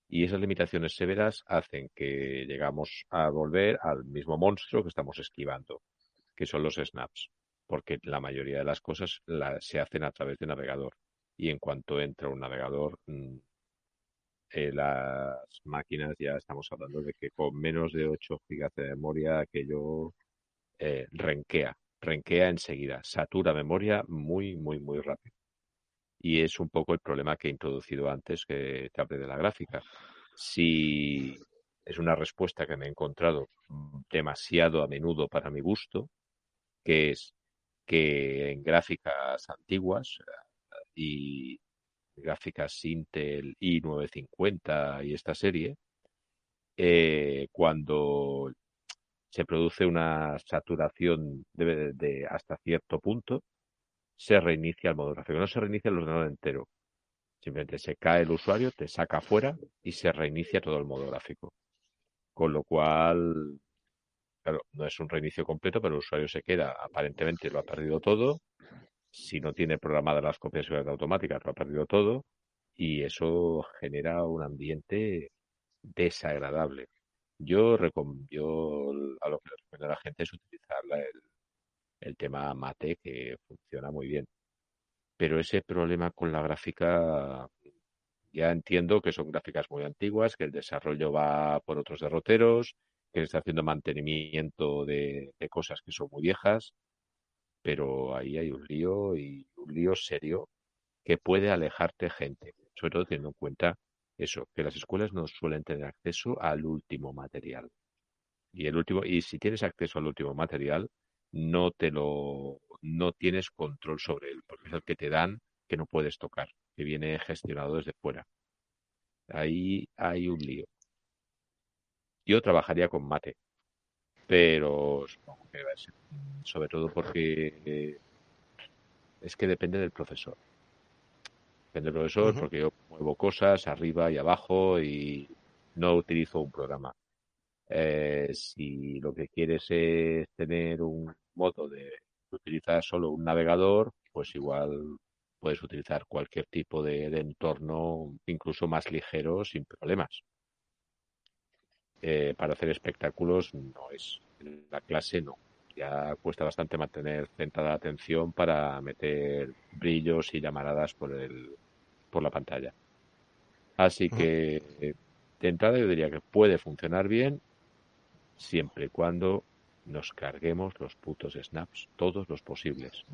Y esas limitaciones severas hacen que llegamos a volver al mismo monstruo que estamos esquivando, que son los snaps, porque la mayoría de las cosas se hacen a través de navegador. Y en cuanto entra un navegador, mm, eh, las máquinas ya estamos hablando de que con menos de 8 GB de memoria aquello eh, renquea, renquea enseguida, satura memoria muy, muy, muy rápido. Y es un poco el problema que he introducido antes que te hablé de la gráfica. Si es una respuesta que me he encontrado demasiado a menudo para mi gusto, que es que en gráficas antiguas y gráficas Intel i950 y esta serie, eh, cuando se produce una saturación de, hasta cierto punto, se reinicia el modo gráfico. No se reinicia el ordenador entero. Simplemente se cae el usuario, te saca afuera y se reinicia todo el modo gráfico. Con lo cual, claro, no es un reinicio completo, pero el usuario se queda, aparentemente lo ha perdido todo. Si no tiene programadas las copias automáticas, lo ha perdido todo. Y eso genera un ambiente desagradable. Yo, yo a lo que le recomiendo a la gente es utilizar el, el tema mate, que funciona muy bien. Pero ese problema con la gráfica, ya entiendo que son gráficas muy antiguas, que el desarrollo va por otros derroteros, que se está haciendo mantenimiento de, de cosas que son muy viejas, pero ahí hay un lío y un lío serio que puede alejarte gente, sobre todo teniendo en cuenta eso, que las escuelas no suelen tener acceso al último material. Y el último, y si tienes acceso al último material, no te lo, no tienes control sobre él, porque es el que te dan que no puedes tocar, que viene gestionado desde fuera. Ahí hay un lío. Yo trabajaría con mate, pero supongo que va a ser, sobre todo porque es que depende del profesor. Depende del profesor, porque yo muevo cosas arriba y abajo y no utilizo un programa. Eh, si lo que quieres es tener un modo de utilizas solo un navegador, pues igual puedes utilizar cualquier tipo de, entorno, incluso más ligero, sin problemas. Eh, para hacer espectáculos no es. En la clase no. Ya cuesta bastante mantener centrada la atención para meter brillos y llamaradas por, el, por la pantalla. Así que, de entrada, yo diría que puede funcionar bien siempre y cuando nos carguemos los putos snaps, todos los posibles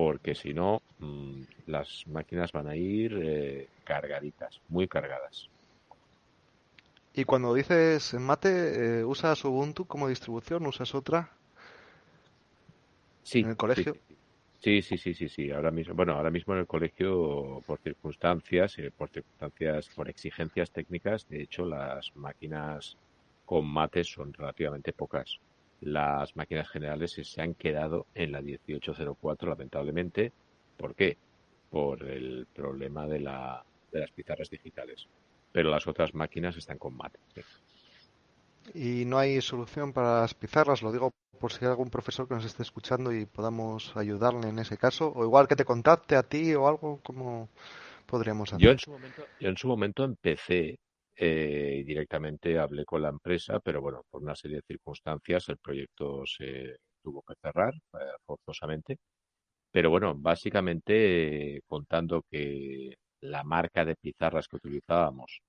porque si no, mm, las máquinas van a ir eh, cargaditas, muy cargadas. Y cuando dices mate, eh, ¿usas Ubuntu como distribución? ¿Usas otra? Sí. ¿En el colegio? Sí, sí, sí, sí, sí. Ahora mismo, bueno, ahora mismo en el colegio, por circunstancias, eh, por circunstancias, por exigencias técnicas, de hecho, las máquinas con mate son relativamente pocas las máquinas generales se han quedado en la 1804, lamentablemente. ¿Por qué? Por el problema de, la, de las pizarras digitales. Pero las otras máquinas están con mate. ¿Y no hay solución para las pizarras? Lo digo por si hay algún profesor que nos esté escuchando y podamos ayudarle en ese caso. O igual que te contacte a ti o algo, ¿cómo podríamos hacer? Yo en su momento, yo en su momento empecé eh, directamente hablé con la empresa, pero bueno, por una serie de circunstancias el proyecto se tuvo que cerrar eh, forzosamente. Pero bueno, básicamente contando que la marca de pizarras que utilizábamos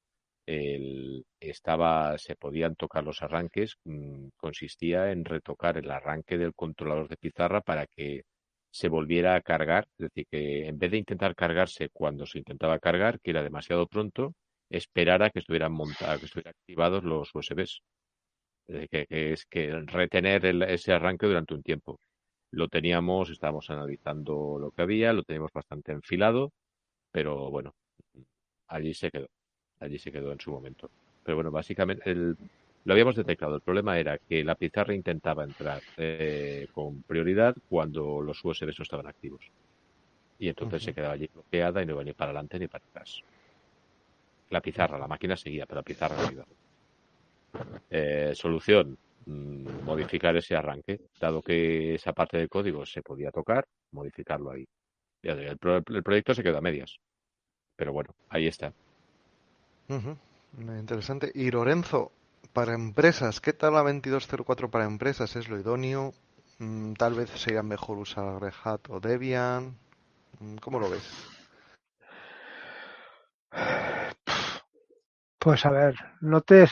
el, estaba, se podían tocar los arranques, mm, consistía en retocar el arranque del controlador de pizarra para que se volviera a cargar, es decir, que en vez de intentar cargarse cuando se intentaba cargar, que era demasiado pronto, esperar a que estuvieran montados, que estuvieran activados los USBs. Que, es que retener ese arranque durante un tiempo. Lo teníamos, estábamos analizando lo que había, lo teníamos bastante enfilado, pero bueno, allí se quedó. Allí se quedó en su momento. Pero bueno, básicamente lo habíamos detectado. El problema era que la pizarra intentaba entrar eh, con prioridad cuando los USBs no estaban activos. Y entonces se quedaba allí bloqueada y no iba ni para adelante ni para atrás. La pizarra, la máquina seguía, pero la pizarra no eh, solución, mm, modificar ese arranque. Dado que esa parte del código se podía tocar, modificarlo ahí. El, proyecto se quedó a medias. Pero bueno, ahí está. Interesante. Y Lorenzo, para empresas, ¿qué tal la 2204 para empresas? ¿Es lo idóneo? Mm, tal vez sería mejor usar Red Hat o Debian. Mm, ¿Cómo lo ves? Pues a ver, no te,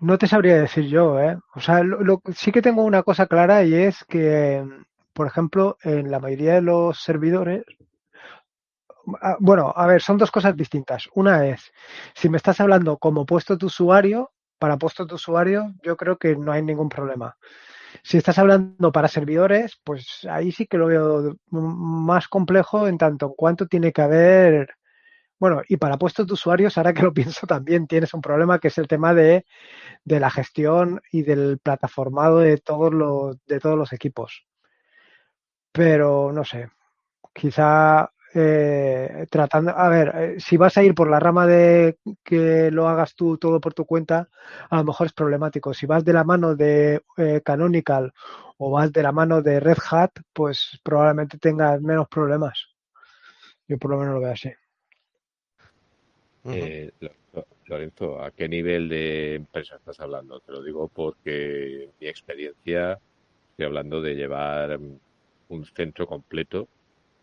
no te sabría decir yo, ¿eh? O sea, lo, sí que tengo una cosa clara y es que, por ejemplo, en la mayoría de los servidores, bueno, a ver, son dos cosas distintas. Una es, si me estás hablando como puesto de usuario, para puesto de usuario, yo creo que no hay ningún problema. Si estás hablando para servidores, pues ahí sí que lo veo más complejo en tanto en cuanto tiene que haber bueno, y para puestos de usuarios, ahora que lo pienso también tienes un problema que es el tema de, de la gestión y del plataformado de todos los, de todos los equipos. Pero no sé, quizá eh, tratando, a ver, eh, si vas a ir por la rama de que lo hagas tú todo por tu cuenta, a lo mejor es problemático. Si vas de la mano de eh, Canonical o vas de la mano de Red Hat, pues probablemente tengas menos problemas. Yo por lo menos lo veo así. Eh, Lorenzo, ¿a qué nivel de empresa estás hablando? Te lo digo porque mi experiencia, estoy hablando de llevar un centro completo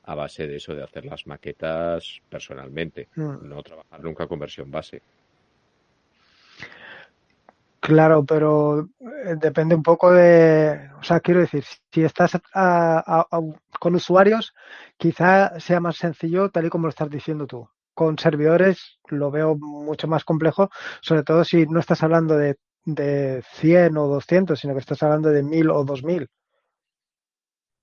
a base de eso, de hacer las maquetas personalmente, mm. no trabajar nunca con versión base. Claro, pero eh, depende un poco de, o sea, quiero decir, si estás con usuarios, quizá sea más sencillo, tal y como lo estás diciendo tú con servidores lo veo mucho más complejo, sobre todo si no estás hablando de, de 100 o 200, sino que estás hablando de 1000 o 2000.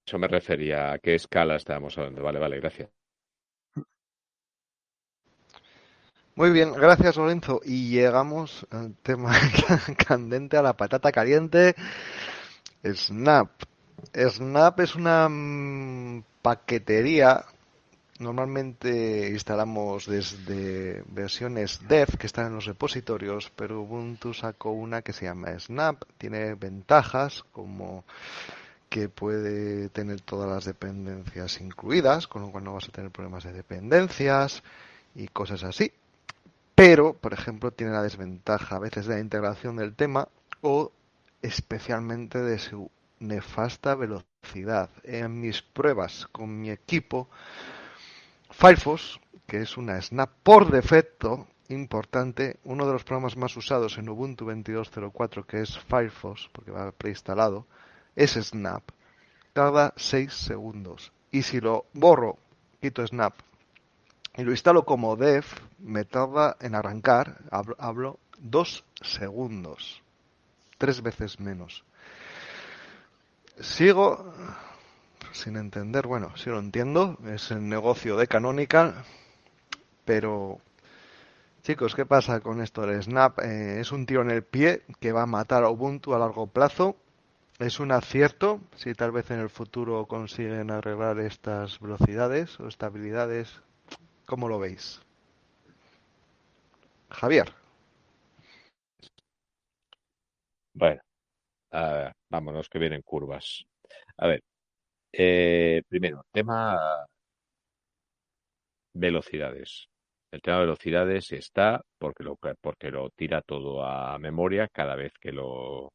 Eso me refería a qué escala estábamos hablando. Vale, vale, gracias. Muy bien, gracias Lorenzo. Y llegamos al tema candente, a la patata caliente. Snap. Snap es una mm, paquetería Normalmente instalamos desde versiones dev que están en los repositorios, pero Ubuntu sacó una que se llama Snap. Tiene ventajas como que puede tener todas las dependencias incluidas, con lo cual no vas a tener problemas de dependencias y cosas así. Pero, por ejemplo, tiene la desventaja a veces de la integración del tema o especialmente de su nefasta velocidad. En mis pruebas con mi equipo, Firefox, que es una snap por defecto importante, uno de los programas más usados en Ubuntu 22.04, que es Firefox, porque va preinstalado, es Snap. Tarda 6 segundos. Y si lo borro, quito Snap y lo instalo como dev, me tarda en arrancar, hablo, dos segundos. Tres veces menos. Sigo sin entender, bueno, sí lo entiendo, es el negocio de Canonical, pero chicos, ¿qué pasa con esto del Snap? Eh, es un tiro en el pie que va a matar a Ubuntu a largo plazo. Es un acierto si tal vez en el futuro consiguen arreglar estas velocidades o estabilidades. ¿Cómo lo veis? Javier. Bueno, vámonos que vienen curvas. A ver, eh, primero, tema velocidades. El tema de velocidades está porque lo tira todo a memoria cada vez que lo,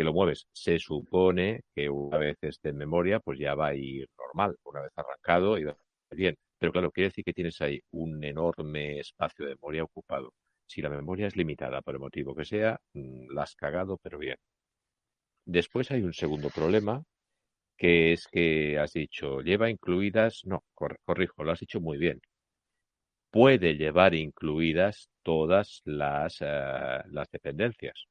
que lo mueves. Se supone que una vez esté en memoria, pues ya va a ir normal. Una vez arrancado, y va bien. Pero claro, quiere decir que tienes ahí un enorme espacio de memoria ocupado. Si la memoria es limitada por el motivo que sea, mm, la has cagado, pero bien. Después hay un segundo problema, que es que has dicho, lleva incluidas, no, corrijo, lo has dicho muy bien. Puede llevar incluidas todas las, eh, las dependencias,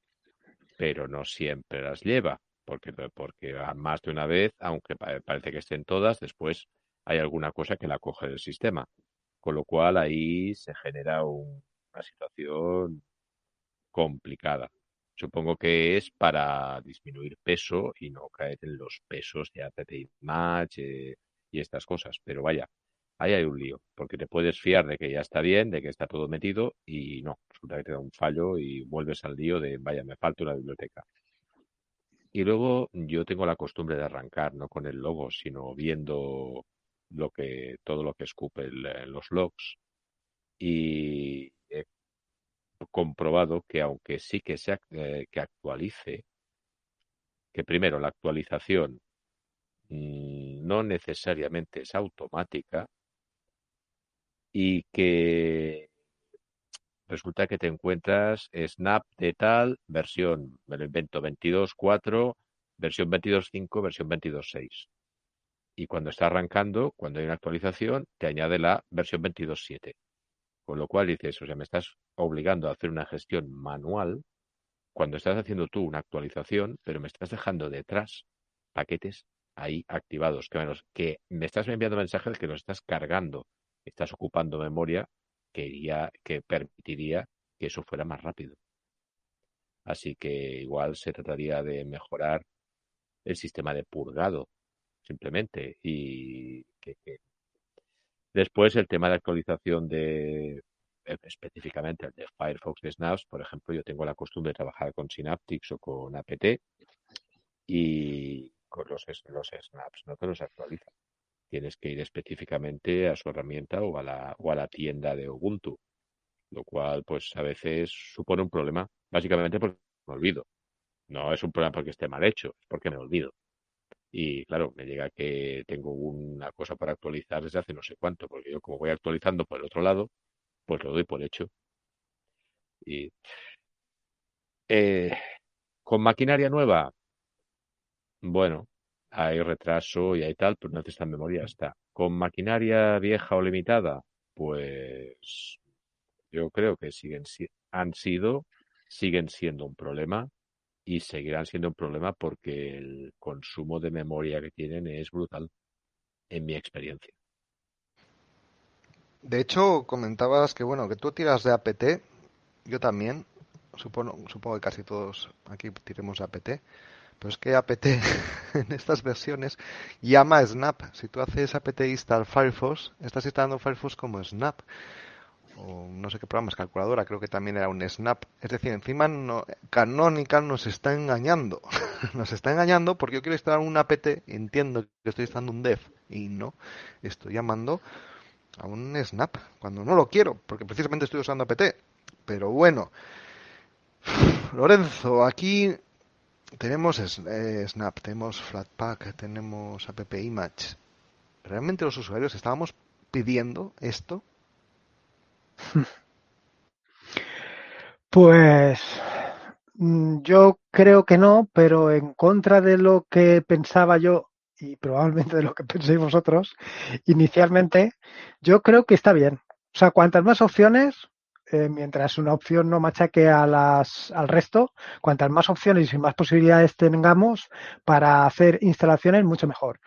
pero no siempre las lleva, porque, porque más de una vez, aunque parece que estén todas, después hay alguna cosa que la coge del sistema. Con lo cual ahí se genera una situación complicada. Supongo que es para disminuir peso y no caer en los pesos de APT Match eh, y estas cosas. Pero vaya, ahí hay un lío, porque te puedes fiar de que ya está bien, de que está todo metido y no, resulta que te da un fallo y vuelves al lío de, vaya, me falta una biblioteca. Y luego yo tengo la costumbre de arrancar, no con el logo, sino viendo lo que, todo lo que escupe los logs. Y comprobado que aunque sí que se eh, que actualice, que primero la actualización mm, no necesariamente es automática y que resulta que te encuentras Snap de tal versión, me lo invento 22.4, versión 22.5, versión 22.6. Y cuando está arrancando, cuando hay una actualización, te añade la versión 22.7. Con lo cual dices, o sea, me estás obligando a hacer una gestión manual cuando estás haciendo tú una actualización, pero me estás dejando detrás paquetes ahí activados, que, que me estás enviando mensajes que los estás cargando, estás ocupando memoria que, que permitiría que eso fuera más rápido. Así que igual se trataría de mejorar el sistema de purgado, simplemente, y que Después el tema de actualización de eh, específicamente el de Firefox de Snaps, por ejemplo, yo tengo la costumbre de trabajar con Synaptics o con APT y con los, los snaps no te los actualiza. Tienes que ir específicamente a su herramienta o a la, o a la tienda de Ubuntu, lo cual pues a veces supone un problema, básicamente porque me olvido. No es un problema porque esté mal hecho, es porque me olvido. Y claro, me llega que tengo una cosa para actualizar desde hace no sé cuánto, porque yo como voy actualizando por el otro lado, pues lo doy por hecho. Y eh, con maquinaria nueva, bueno, hay retraso y hay tal, pero no memoria, está. Con maquinaria vieja o limitada, pues yo creo que siguen han sido, siguen siendo un problema y seguirán siendo un problema porque el consumo de memoria que tienen es brutal, en mi experiencia. De hecho, comentabas que bueno, que tú tiras de APT, yo también, supongo, supongo que casi todos aquí tiremos de APT, pero es que APT en estas versiones llama Snap. Si tú haces apt install Firefox, estás instalando Firefox como Snap. o no sé qué programas, calculadora, creo que también era un Snap. Es decir, encima no, Canonical nos está engañando. nos está engañando porque yo quiero instalar un apt, entiendo que estoy instalando un dev y no, estoy llamando a un Snap cuando no lo quiero, porque precisamente estoy usando apt. Pero bueno, Lorenzo, aquí tenemos eh, Snap, tenemos Flatpak, tenemos app image. ¿Realmente los usuarios estábamos pidiendo esto? Pues mm, yo creo que no, pero en contra de lo que pensaba yo y probablemente de lo que penséis vosotros inicialmente, yo creo que está bien. O sea, cuantas más opciones, eh, mientras una opción no machaque a las, al resto, cuantas más opciones y más posibilidades tengamos para hacer instalaciones, mucho mejor.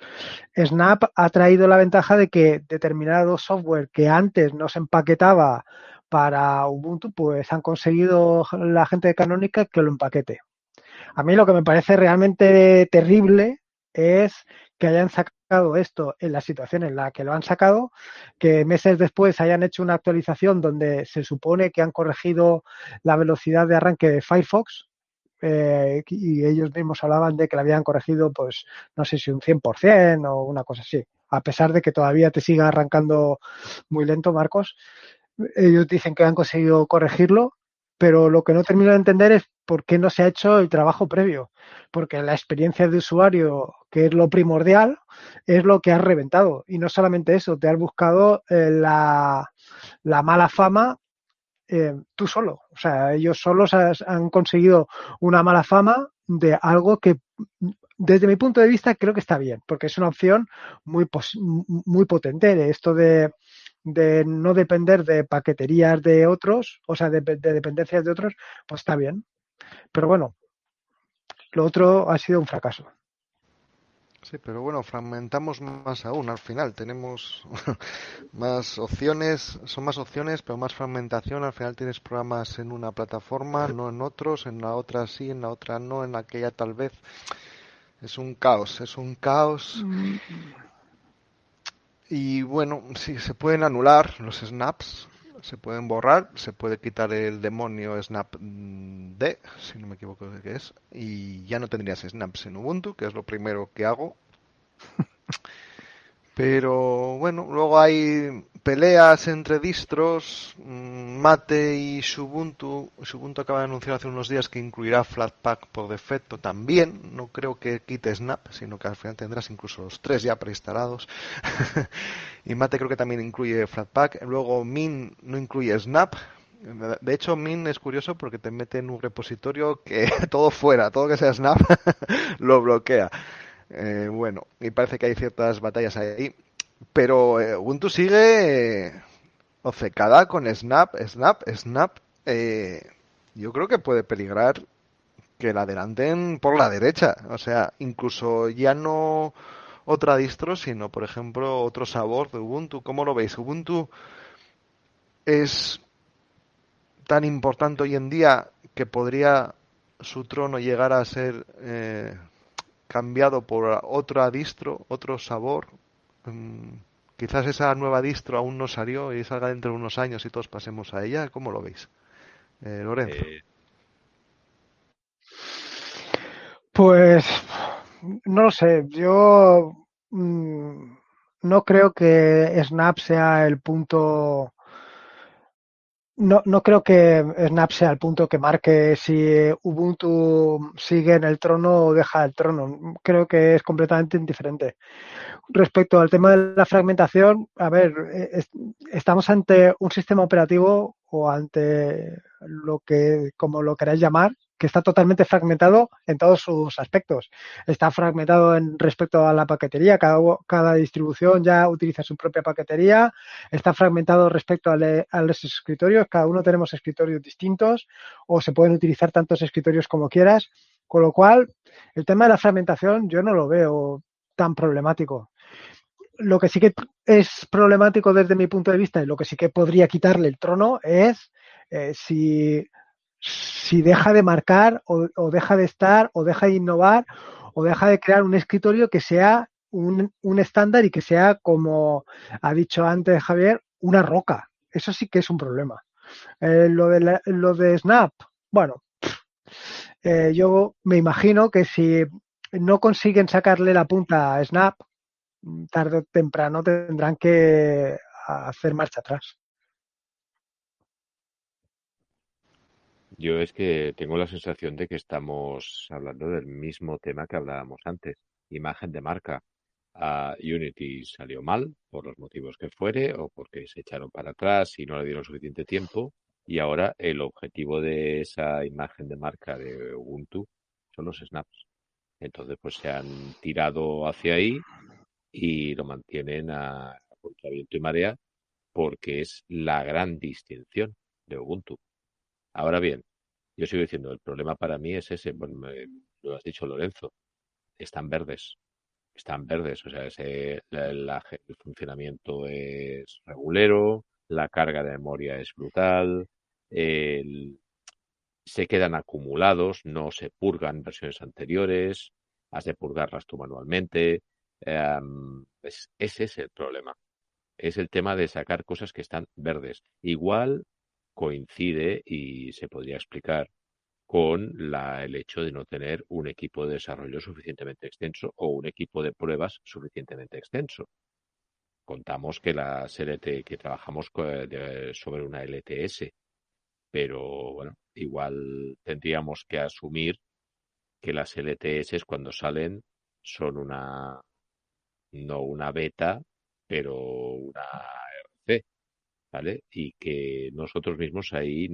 Snap ha traído la ventaja de que determinado software que antes no se empaquetaba para Ubuntu, pues han conseguido la gente de Canónica que lo empaquete. A mí lo que me parece realmente terrible es que hayan sacado esto en la situación en la que lo han sacado, que meses después hayan hecho una actualización donde se supone que han corregido la velocidad de arranque de Firefox, eh, y ellos mismos hablaban de que la habían corregido, pues no sé si un 100% o una cosa así, a pesar de que todavía te siga arrancando muy lento, Marcos ellos dicen que han conseguido corregirlo, pero lo que no termino de entender es por qué no se ha hecho el trabajo previo, porque la experiencia de usuario, que es lo primordial, es lo que has reventado. Y no solamente eso, te has buscado eh, la, mala fama eh, tú solo. O sea, ellos solos han conseguido una mala fama de algo que desde mi punto de vista creo que está bien, porque es una opción muy, muy potente. Esto de de no depender de paqueterías de otros, o sea, de, dependencias de otros, pues está bien. Pero bueno, lo otro ha sido un fracaso. Sí, pero bueno, fragmentamos más aún. Al final tenemos más opciones, son más opciones, pero más fragmentación. Al final tienes programas en una plataforma, no en otros, en la otra sí, en la otra no, en aquella tal vez. Es un caos, es un caos. Mm. Y bueno, sí, se pueden anular los snaps, se pueden borrar, se puede quitar el demonio snap D, si no me equivoco de qué es, y ya no tendrías snaps en Ubuntu, que es lo primero que hago. Pero bueno, luego hay peleas entre distros. Mm, Mate y Ubuntu. Ubuntu acaba de anunciar hace unos días que incluirá Flatpak por defecto también. No creo que quite Snap, sino que al final tendrás incluso los tres ya preinstalados. y Mate creo que también incluye Flatpak. Luego Min no incluye Snap. De hecho, Min es curioso porque te mete en un repositorio que todo fuera, todo que sea Snap, lo bloquea. Eh, bueno, y parece que hay ciertas batallas ahí. Pero eh, Ubuntu sigue eh, obcecada con Snap, Snap, Snap. yo creo que puede peligrar que la adelanten por la derecha. O sea, incluso ya no otra distro, sino, por ejemplo, otro sabor de Ubuntu. ¿Cómo lo veis? Ubuntu es tan importante hoy en día que podría su trono llegar a ser cambiado por otra distro, otro sabor. Mm, quizás esa nueva distro aún no salió y salga dentro de unos años y todos pasemos a ella. ¿Cómo lo veis? Eh, Lorenzo. Eh, pues no lo sé. Yo mm, no creo que Snap sea el punto no, no creo que Snap sea el punto que marque si Ubuntu sigue en el trono o deja el trono. Creo que es completamente indiferente. Respecto al tema de la fragmentación, a ver, eh, estamos ante un sistema operativo o ante lo que, como lo queráis llamar, que está totalmente fragmentado en todos sus aspectos. Está fragmentado en respecto a la paquetería, cada, cada distribución ya utiliza su propia paquetería, está fragmentado respecto a, los escritorios, cada uno tenemos escritorios distintos o se pueden utilizar tantos escritorios como quieras, con lo cual el tema de la fragmentación yo no lo veo tan problemático. Lo que sí que es problemático desde mi punto de vista y lo que sí que podría quitarle el trono es eh, si si deja de marcar o, deja de estar o deja de innovar o deja de crear un escritorio que sea un, un estándar y que sea, como ha dicho antes Javier, una roca. eso sí que es un problema. Eh, lo, de lo de Snap, bueno, eh, yo me imagino que si no consiguen sacarle la punta a Snap, tarde o temprano tendrán que hacer marcha atrás. Yo es que tengo la sensación de que estamos hablando del mismo tema que hablábamos antes, imagen de marca. Unity salió mal, por los motivos que fuere, o porque se echaron para atrás y no le dieron suficiente tiempo, y ahora el objetivo de esa imagen de marca de Ubuntu son los snaps. Entonces, pues se han tirado hacia ahí y lo mantienen a viento y marea porque es la gran distinción de Ubuntu. Ahora bien, yo sigo diciendo, el problema para mí es ese, bueno, lo has dicho Lorenzo, están verdes, están verdes, o sea, ese, el funcionamiento es regulero, la carga de memoria es brutal, se quedan acumulados, no se purgan versiones anteriores, has de purgarlas tú manualmente. Em, ese es el problema. Es el tema de sacar cosas que están verdes. Igual coincide y se podría explicar con la, el hecho de no tener un equipo de desarrollo suficientemente extenso o un equipo de pruebas suficientemente extenso. Contamos que la LT, que trabajamos sobre una LTS, pero bueno, igual tendríamos que asumir que las LTS cuando salen son una, no una beta, pero una RC, ¿vale? Y que nosotros mismos ahí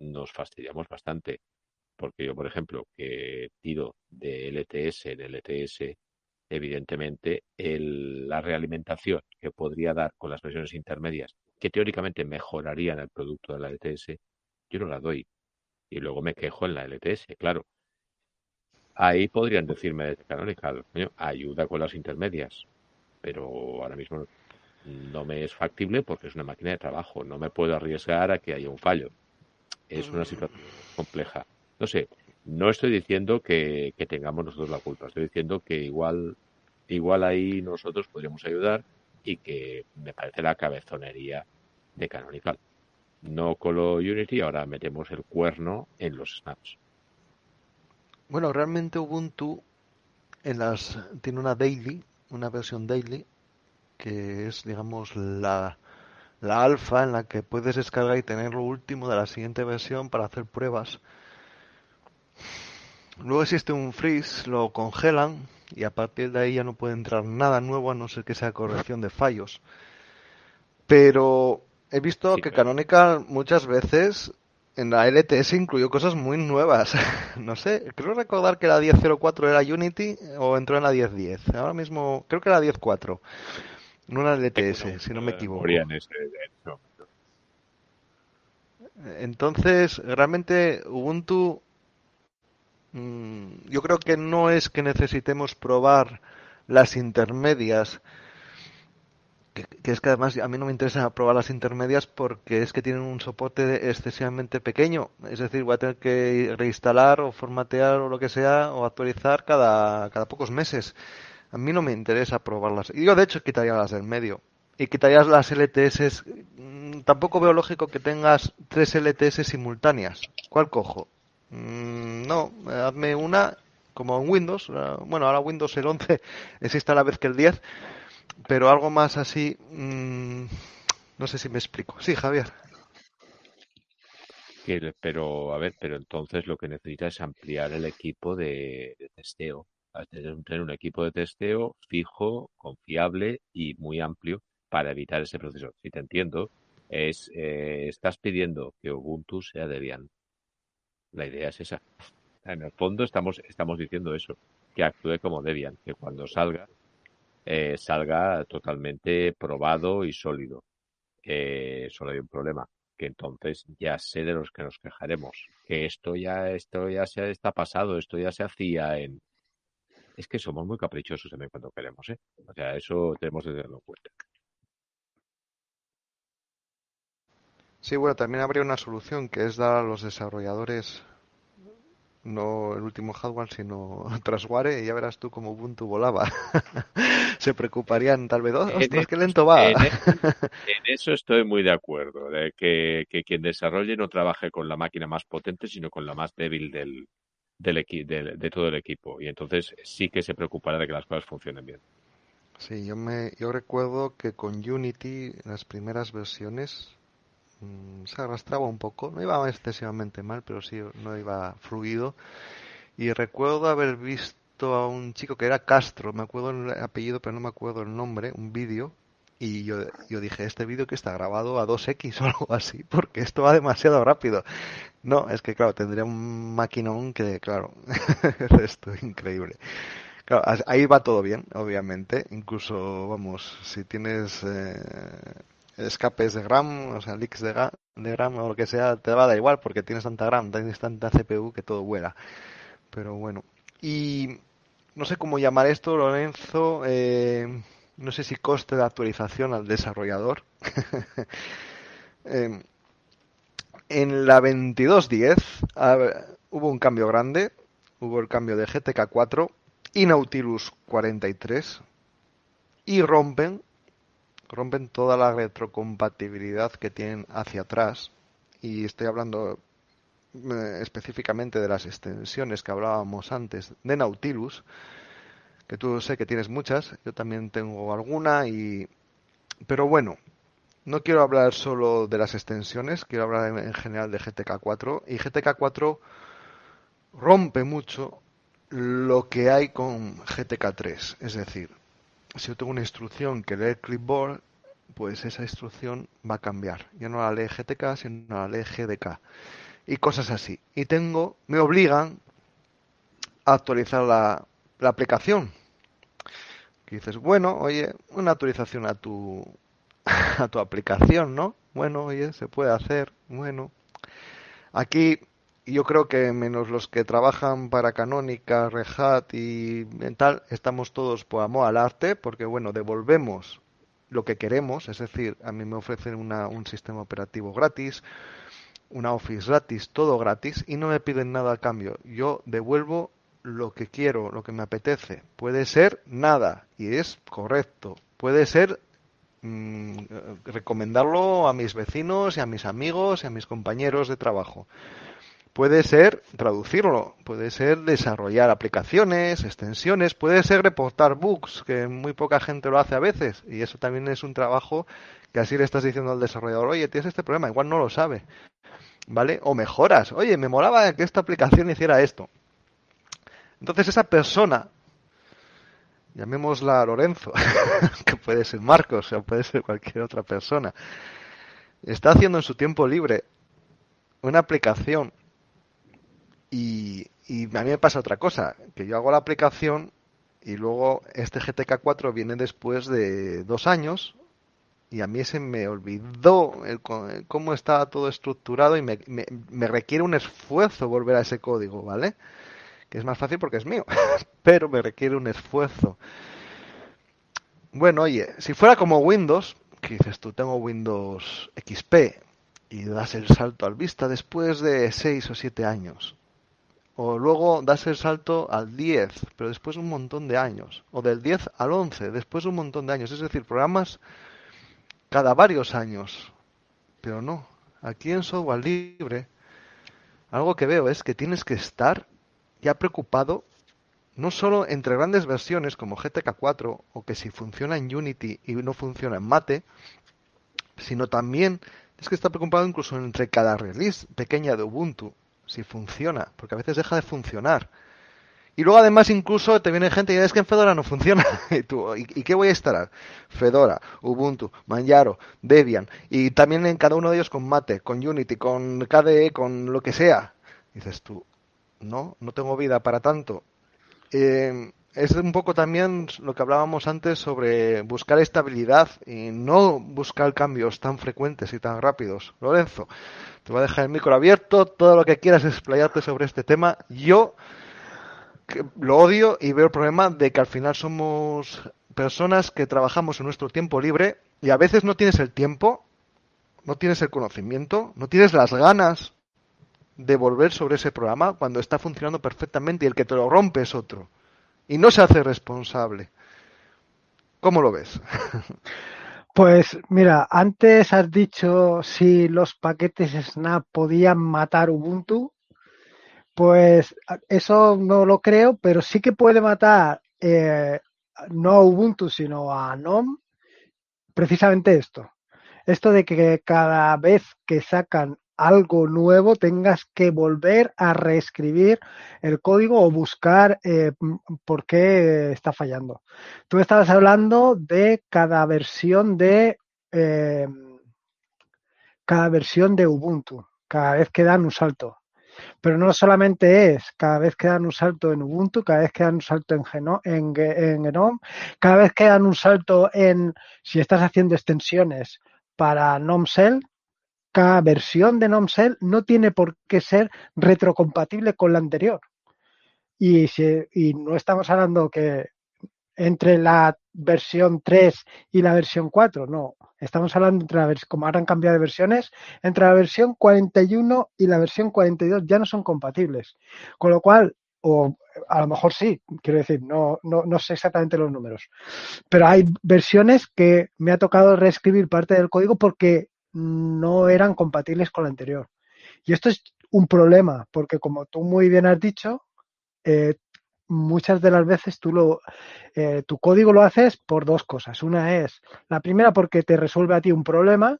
nos fastidiamos bastante. Porque yo, por ejemplo, que tiro de LTS en LTS, evidentemente la realimentación que podría dar con las versiones intermedias, que teóricamente mejorarían el producto de la LTS, yo no la doy. Y luego me quejo en la LTS, claro. Ahí podrían decirme Canonical, ayuda con las intermedias, pero ahora mismo no me es factible porque es una máquina de trabajo, no me puedo arriesgar a que haya un fallo. Es una situación compleja. No sé, no estoy diciendo que, que tengamos nosotros la culpa, estoy diciendo que igual, igual ahí nosotros podríamos ayudar y que me parece la cabezonería de Canonical no Colo Unity, ahora metemos el cuerno en los snaps. Bueno, realmente Ubuntu en las tiene una daily, una versión daily que es digamos la la alfa en la que puedes descargar y tener lo último de la siguiente versión para hacer pruebas. Luego existe un freeze, lo congelan y a partir de ahí ya no puede entrar nada nuevo a no ser que sea corrección de fallos. Pero He visto que Canonical muchas veces en la LTS incluyó cosas muy nuevas. no sé, creo recordar que la 10.04 era Unity o entró en la 10.10. Ahora mismo creo que era la 10.4. No la LTS, si no me equivoco. Entonces, realmente Ubuntu, mm, yo creo que no es que necesitemos probar las intermedias que, es que además a mí no me interesa probar las intermedias porque es que tienen un soporte excesivamente pequeño. Es decir, voy a tener que reinstalar o formatear o lo que sea o actualizar cada, cada pocos meses. A mí no me interesa probarlas. Y yo, de hecho, quitaría las del medio. Y quitarías las LTS. Mm, tampoco veo lógico que tengas tres LTS simultáneas. ¿Cuál cojo? Mm, no, hazme una como en Windows. Bueno, ahora Windows el 11 existe a la vez que el 10 pero algo más así, mmm, no sé si me explico. Sí, Javier. pero, a ver, pero entonces lo que necesita es ampliar el equipo de, testeo. Tener un equipo de testeo fijo, confiable y muy amplio para evitar ese proceso. Si te entiendo, es eh, estás pidiendo que Ubuntu sea Debian. La idea es esa. En el fondo estamos, estamos diciendo eso, que actúe como Debian, que cuando salga eh, salga totalmente probado y sólido. Eh, solo hay un problema, que entonces ya sé de los que nos quejaremos, que esto ya, esto ya se está pasado, esto ya se hacía en... Es que somos muy caprichosos también cuando queremos, ¿eh? O sea, eso tenemos que tenerlo en cuenta. Sí, bueno, también habría una solución que es dar a los desarrolladores no el último hardware, sino Trasware, y ya verás tú cómo Ubuntu volaba. Se preocuparían tal vez, oh, ostras, qué lento va. En, eso estoy muy de acuerdo, de que, quien desarrolle no trabaje con la máquina más potente, sino con la más débil del, del, de todo el equipo. Y entonces sí que se preocupará de que las cosas funcionen bien. Sí, yo, me, yo recuerdo que con Unity, las primeras versiones, Mm, se arrastraba un poco, no iba excesivamente mal, pero sí no iba fluido. Y recuerdo haber visto a un chico que era Castro, me acuerdo el apellido, pero no me acuerdo el nombre, un vídeo. Y yo, yo dije, este vídeo que está grabado a 2X o algo así, porque esto va demasiado rápido. No, es que claro, tendría un maquinón que, claro, esto es increíble. Claro, ahí va todo bien, obviamente. Incluso, vamos, si tienes eh, escapes de RAM, o sea, leaks de, de RAM o lo que sea, te va a dar igual porque tienes tanta RAM, tienes tanta CPU que todo vuela. Pero bueno. Y no sé cómo llamar esto, Lorenzo. Eh, no sé si coste de actualización al desarrollador. Em, en la 2210 hubo un cambio grande. Hubo el cambio de GTK 4 y Nautilus 43 y rompen rompen toda la retrocompatibilidad que tienen hacia atrás. Y estoy hablando eh, específicamente de las extensiones que hablábamos antes de Nautilus, que tú sé que tienes muchas, yo también tengo alguna y pero bueno, no quiero hablar solo de las extensiones, quiero hablar en general de GTK 4 y GTK 4 rompe mucho lo que hay con GTK 3, es decir, si yo tengo una instrucción que lee clipboard, pues esa instrucción va a cambiar. Ya no la lee GTK, sino la lee GDK. Y cosas así. Y tengo, me obligan a actualizar la, la aplicación. Que dices, bueno, oye, una actualización a tu, a tu aplicación, ¿no? Bueno, oye, se puede hacer. Bueno, aquí yo creo que menos los que trabajan para Canónica, Red Hat y tal, estamos todos por amor al arte, porque bueno, devolvemos lo que queremos, es decir, a mí me ofrecen una, un sistema operativo gratis, una Office gratis, todo gratis, y no me piden nada a cambio. Yo devuelvo lo que quiero, lo que me apetece. Puede ser nada, y es correcto. Puede ser mm, recomendarlo a mis vecinos y a mis amigos y a mis compañeros de trabajo. Puede ser traducirlo, puede ser desarrollar aplicaciones, extensiones, puede ser reportar bugs, que muy poca gente lo hace a veces, y eso también es un trabajo que así le estás diciendo al desarrollador, oye, tienes este problema, igual no lo sabe, ¿vale? O mejoras, oye, me molaba que esta aplicación hiciera esto. Entonces esa persona, llamémosla Lorenzo, que puede ser Marcos o puede ser cualquier otra persona, está haciendo en su tiempo libre una aplicación y, a mí me pasa otra cosa, que yo hago la aplicación y luego este GTK 4 viene después de dos años y a mí se me olvidó el, cómo estaba todo estructurado y me, me, requiere un esfuerzo volver a ese código, ¿vale? Que es más fácil porque es mío, pero me requiere un esfuerzo. Bueno, oye, si fuera como Windows, que dices tú, tengo Windows XP y das el salto al Vista después de seis o siete años o luego das el salto al 10, pero después un montón de años, o del 10 al 11, después un montón de años, es decir, programas cada varios años. Pero no, aquí en software libre, algo que veo es que tienes que estar ya preocupado no solo entre grandes versiones como GTK 4 o que si funciona en Unity y no funciona en Mate, sino también es que estar preocupado incluso entre cada release pequeña de Ubuntu si funciona, porque a veces deja de funcionar. Y luego además incluso te viene gente y es que en Fedora no funciona. ¿Y, tú, ¿y, qué voy a instalar? Fedora, Ubuntu, Manjaro, Debian. Y también en cada uno de ellos con Mate, con Unity, con KDE, con lo que sea. dices tú, no, no tengo vida para tanto. Eh, es un poco también lo que hablábamos antes sobre buscar estabilidad y no buscar cambios tan frecuentes y tan rápidos. Lorenzo, te voy a dejar el micro abierto, todo lo que quieras explayarte sobre este tema. Yo lo odio y veo el problema de que al final somos personas que trabajamos en nuestro tiempo libre y a veces no tienes el tiempo, no tienes el conocimiento, no tienes las ganas de volver sobre ese programa cuando está funcionando perfectamente y el que te lo rompe es otro. Y no se hace responsable. ¿Cómo lo ves? Pues mira, antes has dicho si los paquetes Snap podían matar Ubuntu. Pues eso no lo creo, pero sí que puede matar eh, no Ubuntu, sino a NOM, precisamente esto. Esto de que cada vez que sacan algo nuevo tengas que volver a reescribir el código o buscar eh, por qué está fallando. Tú estabas hablando de cada versión de eh, cada versión de Ubuntu, cada vez que dan un salto. Pero no solamente es cada vez que dan un salto en Ubuntu, cada vez que dan un salto en, en, en Genome, cada vez que dan un salto en si estás haciendo extensiones para NomCell, cada versión de NomCell no tiene por qué ser retrocompatible con la anterior. Y, si, no estamos hablando que entre la versión 3 y la versión 4, no. Estamos hablando entre la como ahora han cambiado de versiones, entre la versión 41 y la versión 42 ya no son compatibles. Con lo cual, o a lo mejor sí, quiero decir, no, no, no sé exactamente los números. Pero hay versiones que me ha tocado reescribir parte del código porque no eran compatibles con la anterior. Y esto es un problema, porque como tú muy bien has dicho, eh, muchas de las veces tú lo, eh, tu código lo haces por dos cosas. Una es, la primera porque te resuelve a ti un problema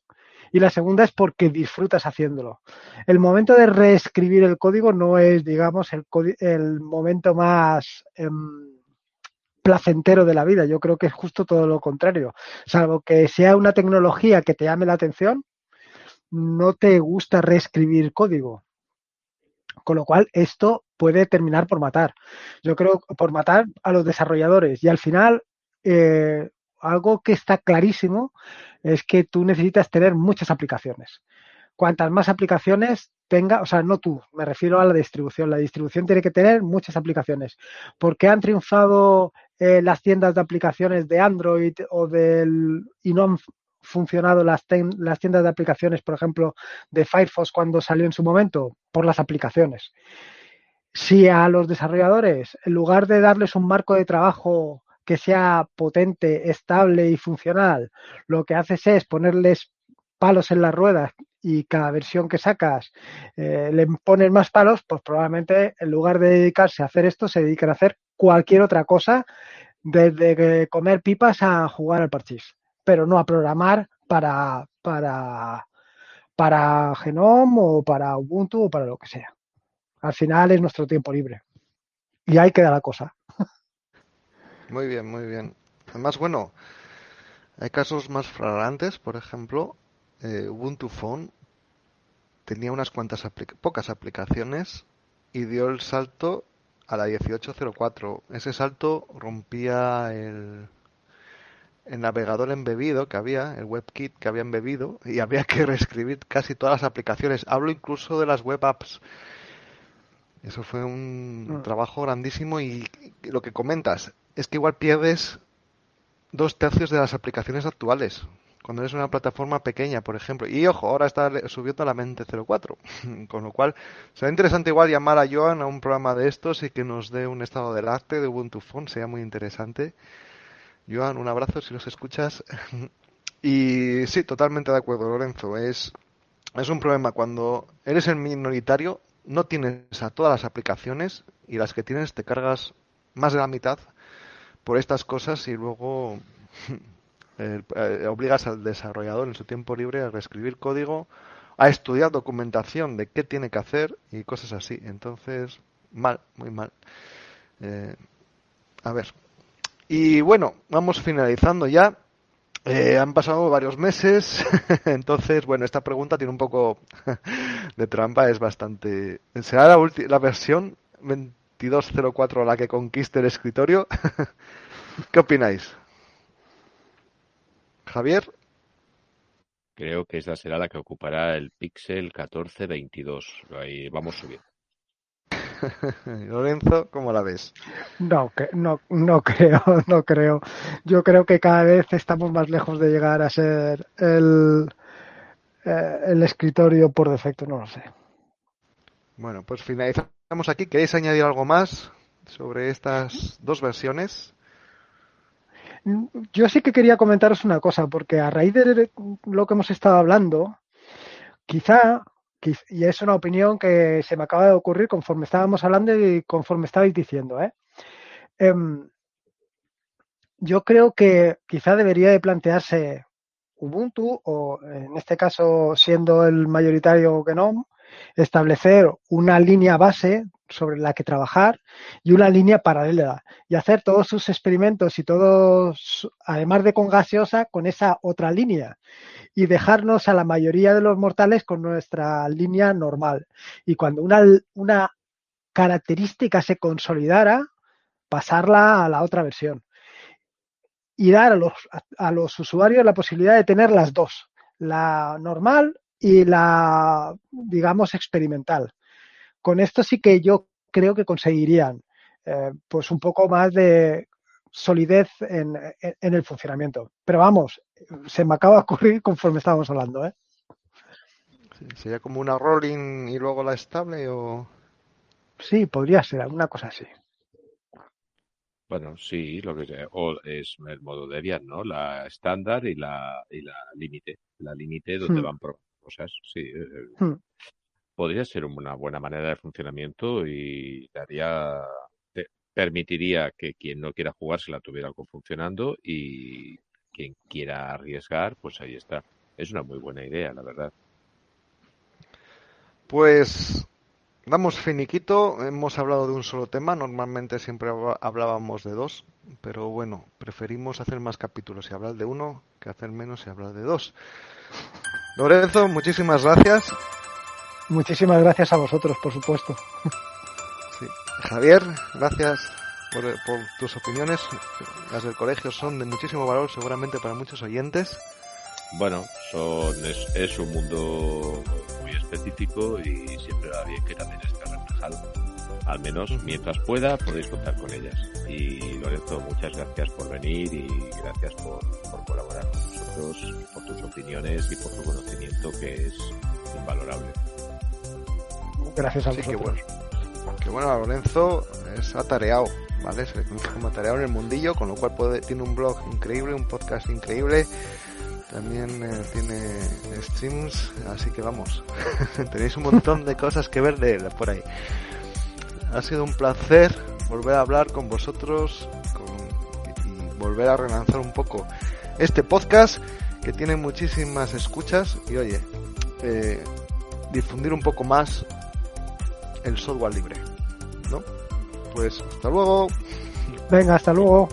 y la segunda es porque disfrutas haciéndolo. El momento de reescribir el código no es, digamos, el, el momento más... Em, placentero de la vida. Yo creo que es justo todo lo contrario. Salvo que sea una tecnología que te llame la atención, no te gusta reescribir código. Con lo cual, esto puede terminar por matar. Yo creo por matar a los desarrolladores. Y al final, eh, algo que está clarísimo es que tú necesitas tener muchas aplicaciones. Cuantas más aplicaciones tenga, o sea, no tú, me refiero a la distribución. La distribución tiene que tener muchas aplicaciones. porque han triunfado eh, las tiendas de aplicaciones de Android o del y no han funcionado las, las tiendas de aplicaciones, por ejemplo, de Firefox cuando salió en su momento? Por las aplicaciones. Si a los desarrolladores, en lugar de darles un marco de trabajo que sea potente, estable y funcional, lo que haces es ponerles palos en las ruedas y cada versión que sacas eh, le pones más palos, pues probablemente en lugar de dedicarse a hacer esto, se dedican a hacer cualquier otra cosa, desde comer pipas a jugar al parchís, pero no a programar para, para, para Genome o para Ubuntu o para lo que sea. Al final es nuestro tiempo libre. Y ahí queda la cosa. Muy bien, muy bien. Además, bueno, hay casos más flagrantes, por ejemplo, eh, Ubuntu Phone tenía unas cuantas pocas aplicaciones y dio el salto a la 1804. Ese salto rompía el, el navegador embebido que había, el WebKit que había embebido, y había que reescribir casi todas las aplicaciones. Hablo incluso de las web apps. Eso fue un ah. trabajo grandísimo y lo que comentas es que igual pierdes dos tercios de las aplicaciones actuales cuando eres una plataforma pequeña, por ejemplo. Y ojo, ahora está subiendo a la mente 04. Con lo cual, será interesante igual llamar a Joan a un programa de estos y que nos dé un estado del arte de Ubuntu Phone. Sería muy interesante. Joan, un abrazo si los escuchas. y sí, totalmente de acuerdo, Lorenzo. Es, es un problema cuando eres el minoritario, no tienes a todas las aplicaciones y las que tienes te cargas más de la mitad por estas cosas y luego Eh, obligas al desarrollador en su tiempo libre a reescribir código, a estudiar documentación de qué tiene que hacer y cosas así. Entonces, mal, muy mal. Eh, a ver. Y bueno, vamos finalizando ya. Eh, han pasado varios meses, entonces, bueno, esta pregunta tiene un poco de trampa, es bastante... ¿Será la, la versión 2204 la que conquiste el escritorio? ¿Qué opináis? Javier. Creo que esa será la que ocupará el Pixel 1422. Ahí vamos subiendo. Lorenzo, ¿cómo la ves? No, que, no, no creo, no creo. Yo creo que cada vez estamos más lejos de llegar a ser el, eh, el escritorio por defecto, no lo sé. Bueno, pues finalizamos aquí. ¿Queréis añadir algo más sobre estas dos versiones? Yo sí que quería comentaros una cosa, porque a raíz de lo que hemos estado hablando, quizá, y es una opinión que se me acaba de ocurrir conforme estábamos hablando y conforme estabais diciendo, ¿eh? Em, yo creo que quizá debería de plantearse Ubuntu o en este caso siendo el mayoritario GNOME establecer una línea base sobre la que trabajar y una línea paralela y hacer todos sus experimentos y todos, además de con gaseosa, con esa otra línea y dejarnos a la mayoría de los mortales con nuestra línea normal. Y cuando una, una característica se consolidara, pasarla a la otra versión y dar a los, a los usuarios la posibilidad de tener las dos, la normal y la, digamos, experimental. Con esto sí que yo creo que conseguirían eh, pues un poco más de solidez en, en, el funcionamiento. Pero vamos, se me acaba de ocurrir conforme estábamos hablando. ¿eh? ¿Sería como una rolling y luego la estable o...? Sí, podría ser, alguna cosa así. Bueno, sí, lo que o es el modo Debian, ¿no? La estándar y la y la límite, la límite donde hmm. van cosas, sí. Eh, eh, hmm. Podría ser una buena manera de funcionamiento y daría permitiría que quien no quiera jugar se la tuviera funcionando y quien quiera arriesgar, pues ahí está. Es una muy buena idea, la verdad. Pues Damos finiquito, hemos hablado de un solo tema, normalmente siempre hablábamos de dos, pero bueno, preferimos hacer más capítulos y hablar de uno que hacer menos y hablar de dos. Lorenzo, muchísimas gracias. Muchísimas gracias a vosotros, por supuesto. Javier, gracias por, por, tus opiniones. Las del colegio son de muchísimo valor, seguramente para muchos oyentes. Bueno, son, es, es un mundo muy específico y siempre va bien que también esté reflejado. Al menos mientras pueda podéis contar con ellas. Y Lorenzo, muchas gracias por venir y gracias por, por colaborar con nosotros, por tus opiniones y por tu conocimiento que es invalorable. Gracias a vosotros. qué bueno. Qué bueno, Lorenzo es atareado, ¿vale? Se le conoce como atareado en el mundillo, con lo cual puede, tiene un blog increíble, un podcast increíble también eh, tiene streams, así que vamos, tenéis un montón de cosas que ver de él por ahí. Ha sido un placer volver a hablar con vosotros y volver a relanzar un poco este podcast que tiene muchísimas escuchas y oye, eh, difundir un poco más el software libre, ¿no? Pues hasta luego. Venga, hasta luego.